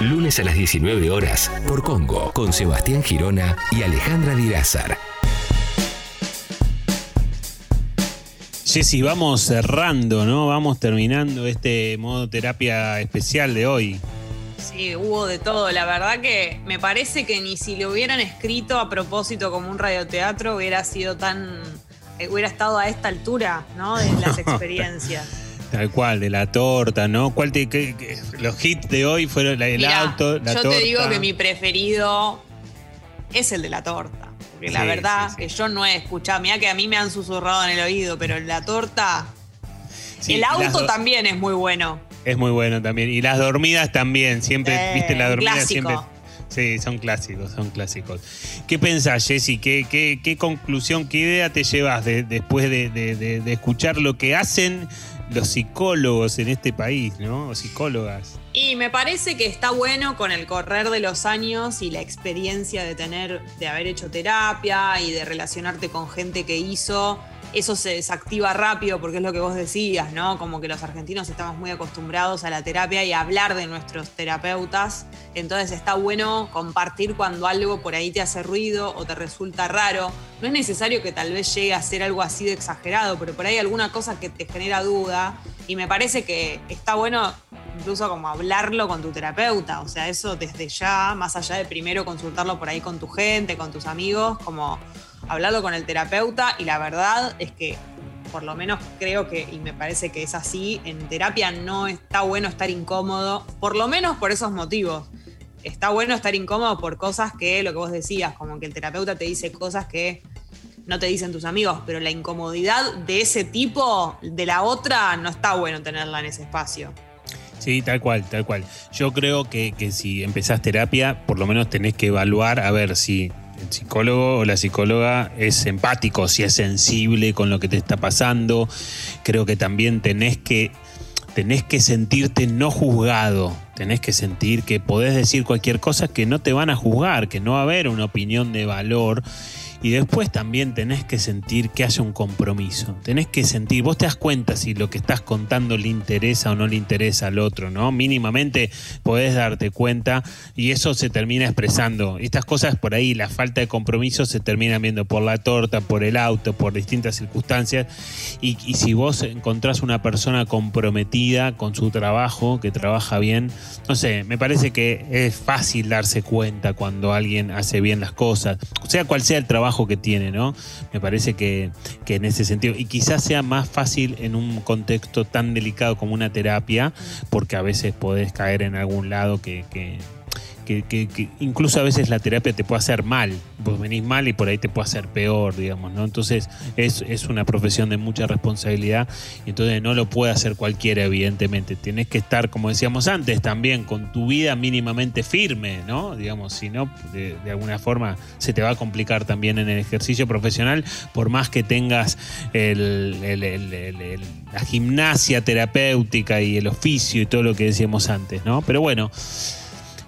Lunes a las 19 horas por Congo con Sebastián Girona y Alejandra Dirázar. Jessy, vamos cerrando, ¿no? Vamos terminando este modo terapia especial de hoy. Sí, hubo de todo. La verdad que me parece que ni si lo hubieran escrito a propósito como un radioteatro hubiera sido tan. eh, hubiera estado a esta altura, ¿no? De las experiencias. Tal cual, de la torta, ¿no? ¿Cuál te- qué- qué- los hits de hoy fueron el Mirá, auto, la yo torta. te digo que mi preferido es el de la torta. Porque la Sí, verdad que yo no he escuchado, mira que a mí me han susurrado en el oído, pero la torta. El las auto también es muy bueno. Es muy bueno también. Y las dormidas también. Siempre, Eh, viste, la dormida clásico. siempre. Sí, son clásicos, son clásicos. ¿Qué pensás, Jessy? ¿Qué, qué, qué conclusión, qué idea te llevas de- después de, de- de- de escuchar lo que hacen los psicólogos en este país, ¿no? O psicólogas. Y me parece que está bueno con el correr de los años y la experiencia de tener, de haber hecho terapia y de relacionarte con gente que hizo. Eso se desactiva rápido porque es lo que vos decías, ¿no? Como que los argentinos estamos muy acostumbrados a la terapia y a hablar de nuestros terapeutas. Entonces está bueno compartir cuando algo por ahí te hace ruido o te resulta raro. No es necesario que tal vez llegue a ser algo así de exagerado, pero por ahí alguna cosa que te genera duda. Y me parece que está bueno incluso como hablarlo con tu terapeuta. O sea, eso desde ya, más allá de primero consultarlo por ahí con tu gente, con tus amigos, como hablarlo con el terapeuta. Y la verdad es que, por lo menos creo que, y me parece que es así, en terapia no está bueno estar incómodo, por lo menos por esos motivos. Está bueno estar incómodo por cosas que, lo que vos decías, como que el terapeuta te dice cosas que no te dicen tus amigos, pero la incomodidad de ese tipo, de la otra, no está bueno tenerla en ese espacio. Sí, tal cual, tal cual. Yo creo que, que si empezás terapia, por lo menos tenés que evaluar a ver si el psicólogo o la psicóloga es empático, si es sensible con lo que te está pasando. Creo que también tenés que, tenés que sentirte no juzgado. Tenés que sentir que podés decir cualquier cosa que no te van a juzgar, que no va a haber una opinión de valor. Y después también tenés que sentir que haya un compromiso. Tenés que sentir, vos te das cuenta si lo que estás contando le interesa o no le interesa al otro, ¿no? Mínimamente podés darte cuenta y eso se termina expresando. Estas cosas por ahí, la falta de compromiso se termina viendo por la torta, por el auto, por distintas circunstancias. Y, y si vos encontrás una persona comprometida con su trabajo, que trabaja bien, no sé, me parece que es fácil darse cuenta cuando alguien hace bien las cosas, sea cual sea el trabajo que tiene, ¿no? Me parece que, que en ese sentido, y quizás sea más fácil en un contexto tan delicado como una terapia, porque a veces podés caer en algún lado que, que- que- que- que incluso a veces la terapia te puede hacer mal. Vos venís mal y por ahí te puede hacer peor, digamos, ¿no? Entonces es, es una profesión de mucha responsabilidad y entonces no lo puede hacer cualquiera, evidentemente. Tienes que estar, como decíamos antes, también con tu vida mínimamente firme, ¿no? Digamos, si no, de, de alguna forma se te va a complicar también en el ejercicio profesional, por más que tengas el- la gimnasia terapéutica y el oficio y todo lo que decíamos antes, ¿no? Pero bueno.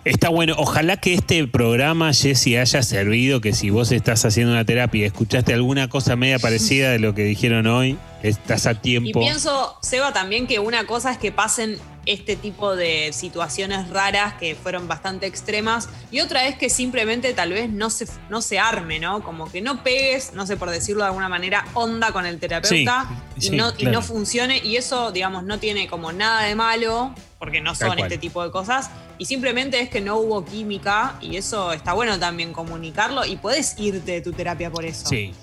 Está bueno. Ojalá que este programa, Jesse, haya servido, que si vos estás haciendo una terapia y escuchaste alguna cosa media parecida de lo que dijeron hoy, estás a Y tiempo. pienso, Seba, también que una cosa es que pasen este tipo de situaciones raras que fueron bastante extremas y otra es que simplemente tal vez no se, no se arme, ¿no? Como que no pegues, no sé por decirlo de alguna manera, onda con el terapeuta Sí, y, sí, no, y no funcione y eso, digamos, no tiene como nada de malo porque no son este tipo de cosas y simplemente es que no hubo química y eso está bueno también comunicarlo y puedes irte de tu terapia por eso. Sí.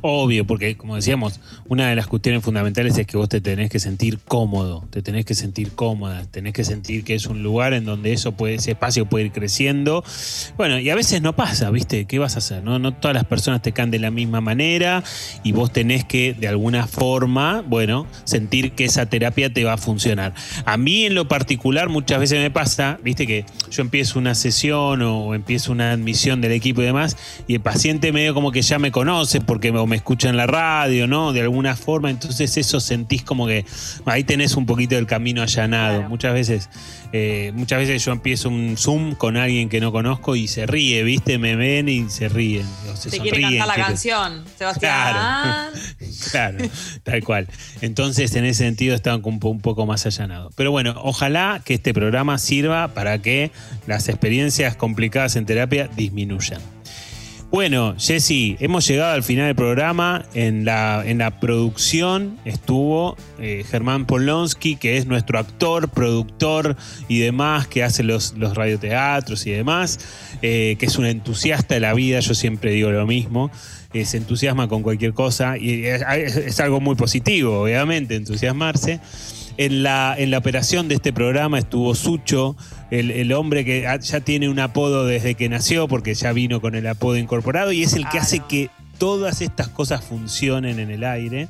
Obvio, porque como decíamos, una de las cuestiones fundamentales es que vos te tenés que sentir cómodo, te tenés que sentir cómoda, tenés que sentir que es un lugar en donde eso puede, ese espacio puede ir creciendo. Bueno, y a veces no pasa, ¿viste? ¿Qué vas a hacer? No, todas las personas te caen de la misma manera y vos tenés que, de alguna forma, bueno, sentir que esa terapia te va a funcionar. A mí en lo particular muchas veces me pasa, ¿viste? Que yo empiezo una sesión o empiezo una admisión del equipo y demás y el paciente medio como que ya me conoce porque o me escucha en la radio, ¿no? De alguna forma, entonces eso sentís como que ahí tenés un poquito del camino allanado. Muchas veces, eh, muchas veces yo empiezo un Zoom con alguien que no conozco y se ríe, ¿viste? Me ven y se ríen. o se Te quiere cantar la canción, Sebastián. Claro. Claro, tal cual. Entonces, en ese sentido, estaban un, un poco más allanados. Pero bueno, ojalá que este programa sirva para que las experiencias complicadas en terapia disminuyan. Bueno, Jesse, hemos llegado al final del programa. En la, en la producción estuvo eh, Germán Polonsky, que es nuestro actor, productor y demás, que hace los, los radioteatros y demás, eh, que es un entusiasta de la vida, yo siempre digo lo mismo. eh, se entusiasma con cualquier cosa y es, es algo muy positivo, obviamente, entusiasmarse. En la, en la operación de este programa estuvo Sucho, el, el hombre que ya tiene un apodo desde que nació, porque ya vino con el apodo incorporado, y es el que hace que todas estas cosas funcionen en el aire.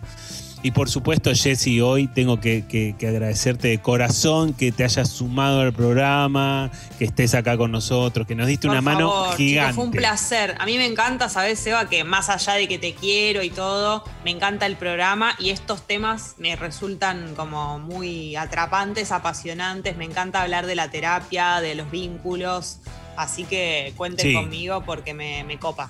Y por supuesto, Jessy, hoy tengo que, que- que agradecerte de corazón que te hayas sumado al programa, que estés acá con nosotros, que nos diste Por una mano favor, gigante. fue un placer. A mí me encanta, ¿sabes, Seba? Que más allá de que te quiero y todo, me encanta el programa y estos temas me resultan como muy atrapantes, apasionantes. Me encanta hablar de la terapia, de los vínculos. Así que cuenten Sí. conmigo porque me, me copa.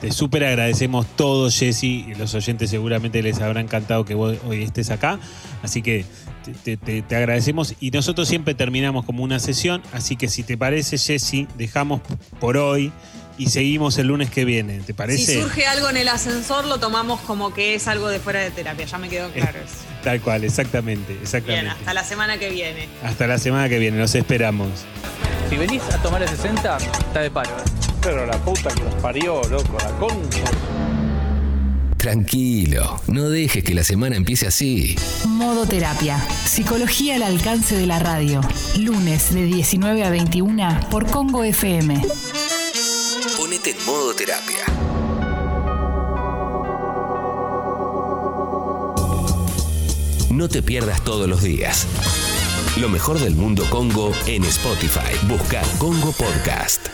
Te súper agradecemos todos, Jessy. y Los oyentes seguramente les habrá encantado que vos hoy estés acá. Así que te, te- te- te agradecemos. Y nosotros siempre terminamos como una sesión. Así que si te parece, Jessy, dejamos por hoy y seguimos el lunes que viene. ¿Te parece? Si surge algo en el ascensor, lo tomamos como que es algo de fuera de terapia. Ya me quedó claro eso. Tal cual, exactamente. exactamente. Bien, hasta la semana que viene. Hasta la semana que viene, los esperamos. Si venís a tomar el 60, está de paro. ¿eh? Pero la puta que los parió, loco, la concha. Tranquilo, no dejes que la semana empiece así. Modo Terapia. Psicología al alcance de la radio. Lunes de 19 a 21 por Congo FM. Ponete en modo terapia. No te pierdas todos los días. Lo mejor del mundo Congo en Spotify. Busca Congo Podcast.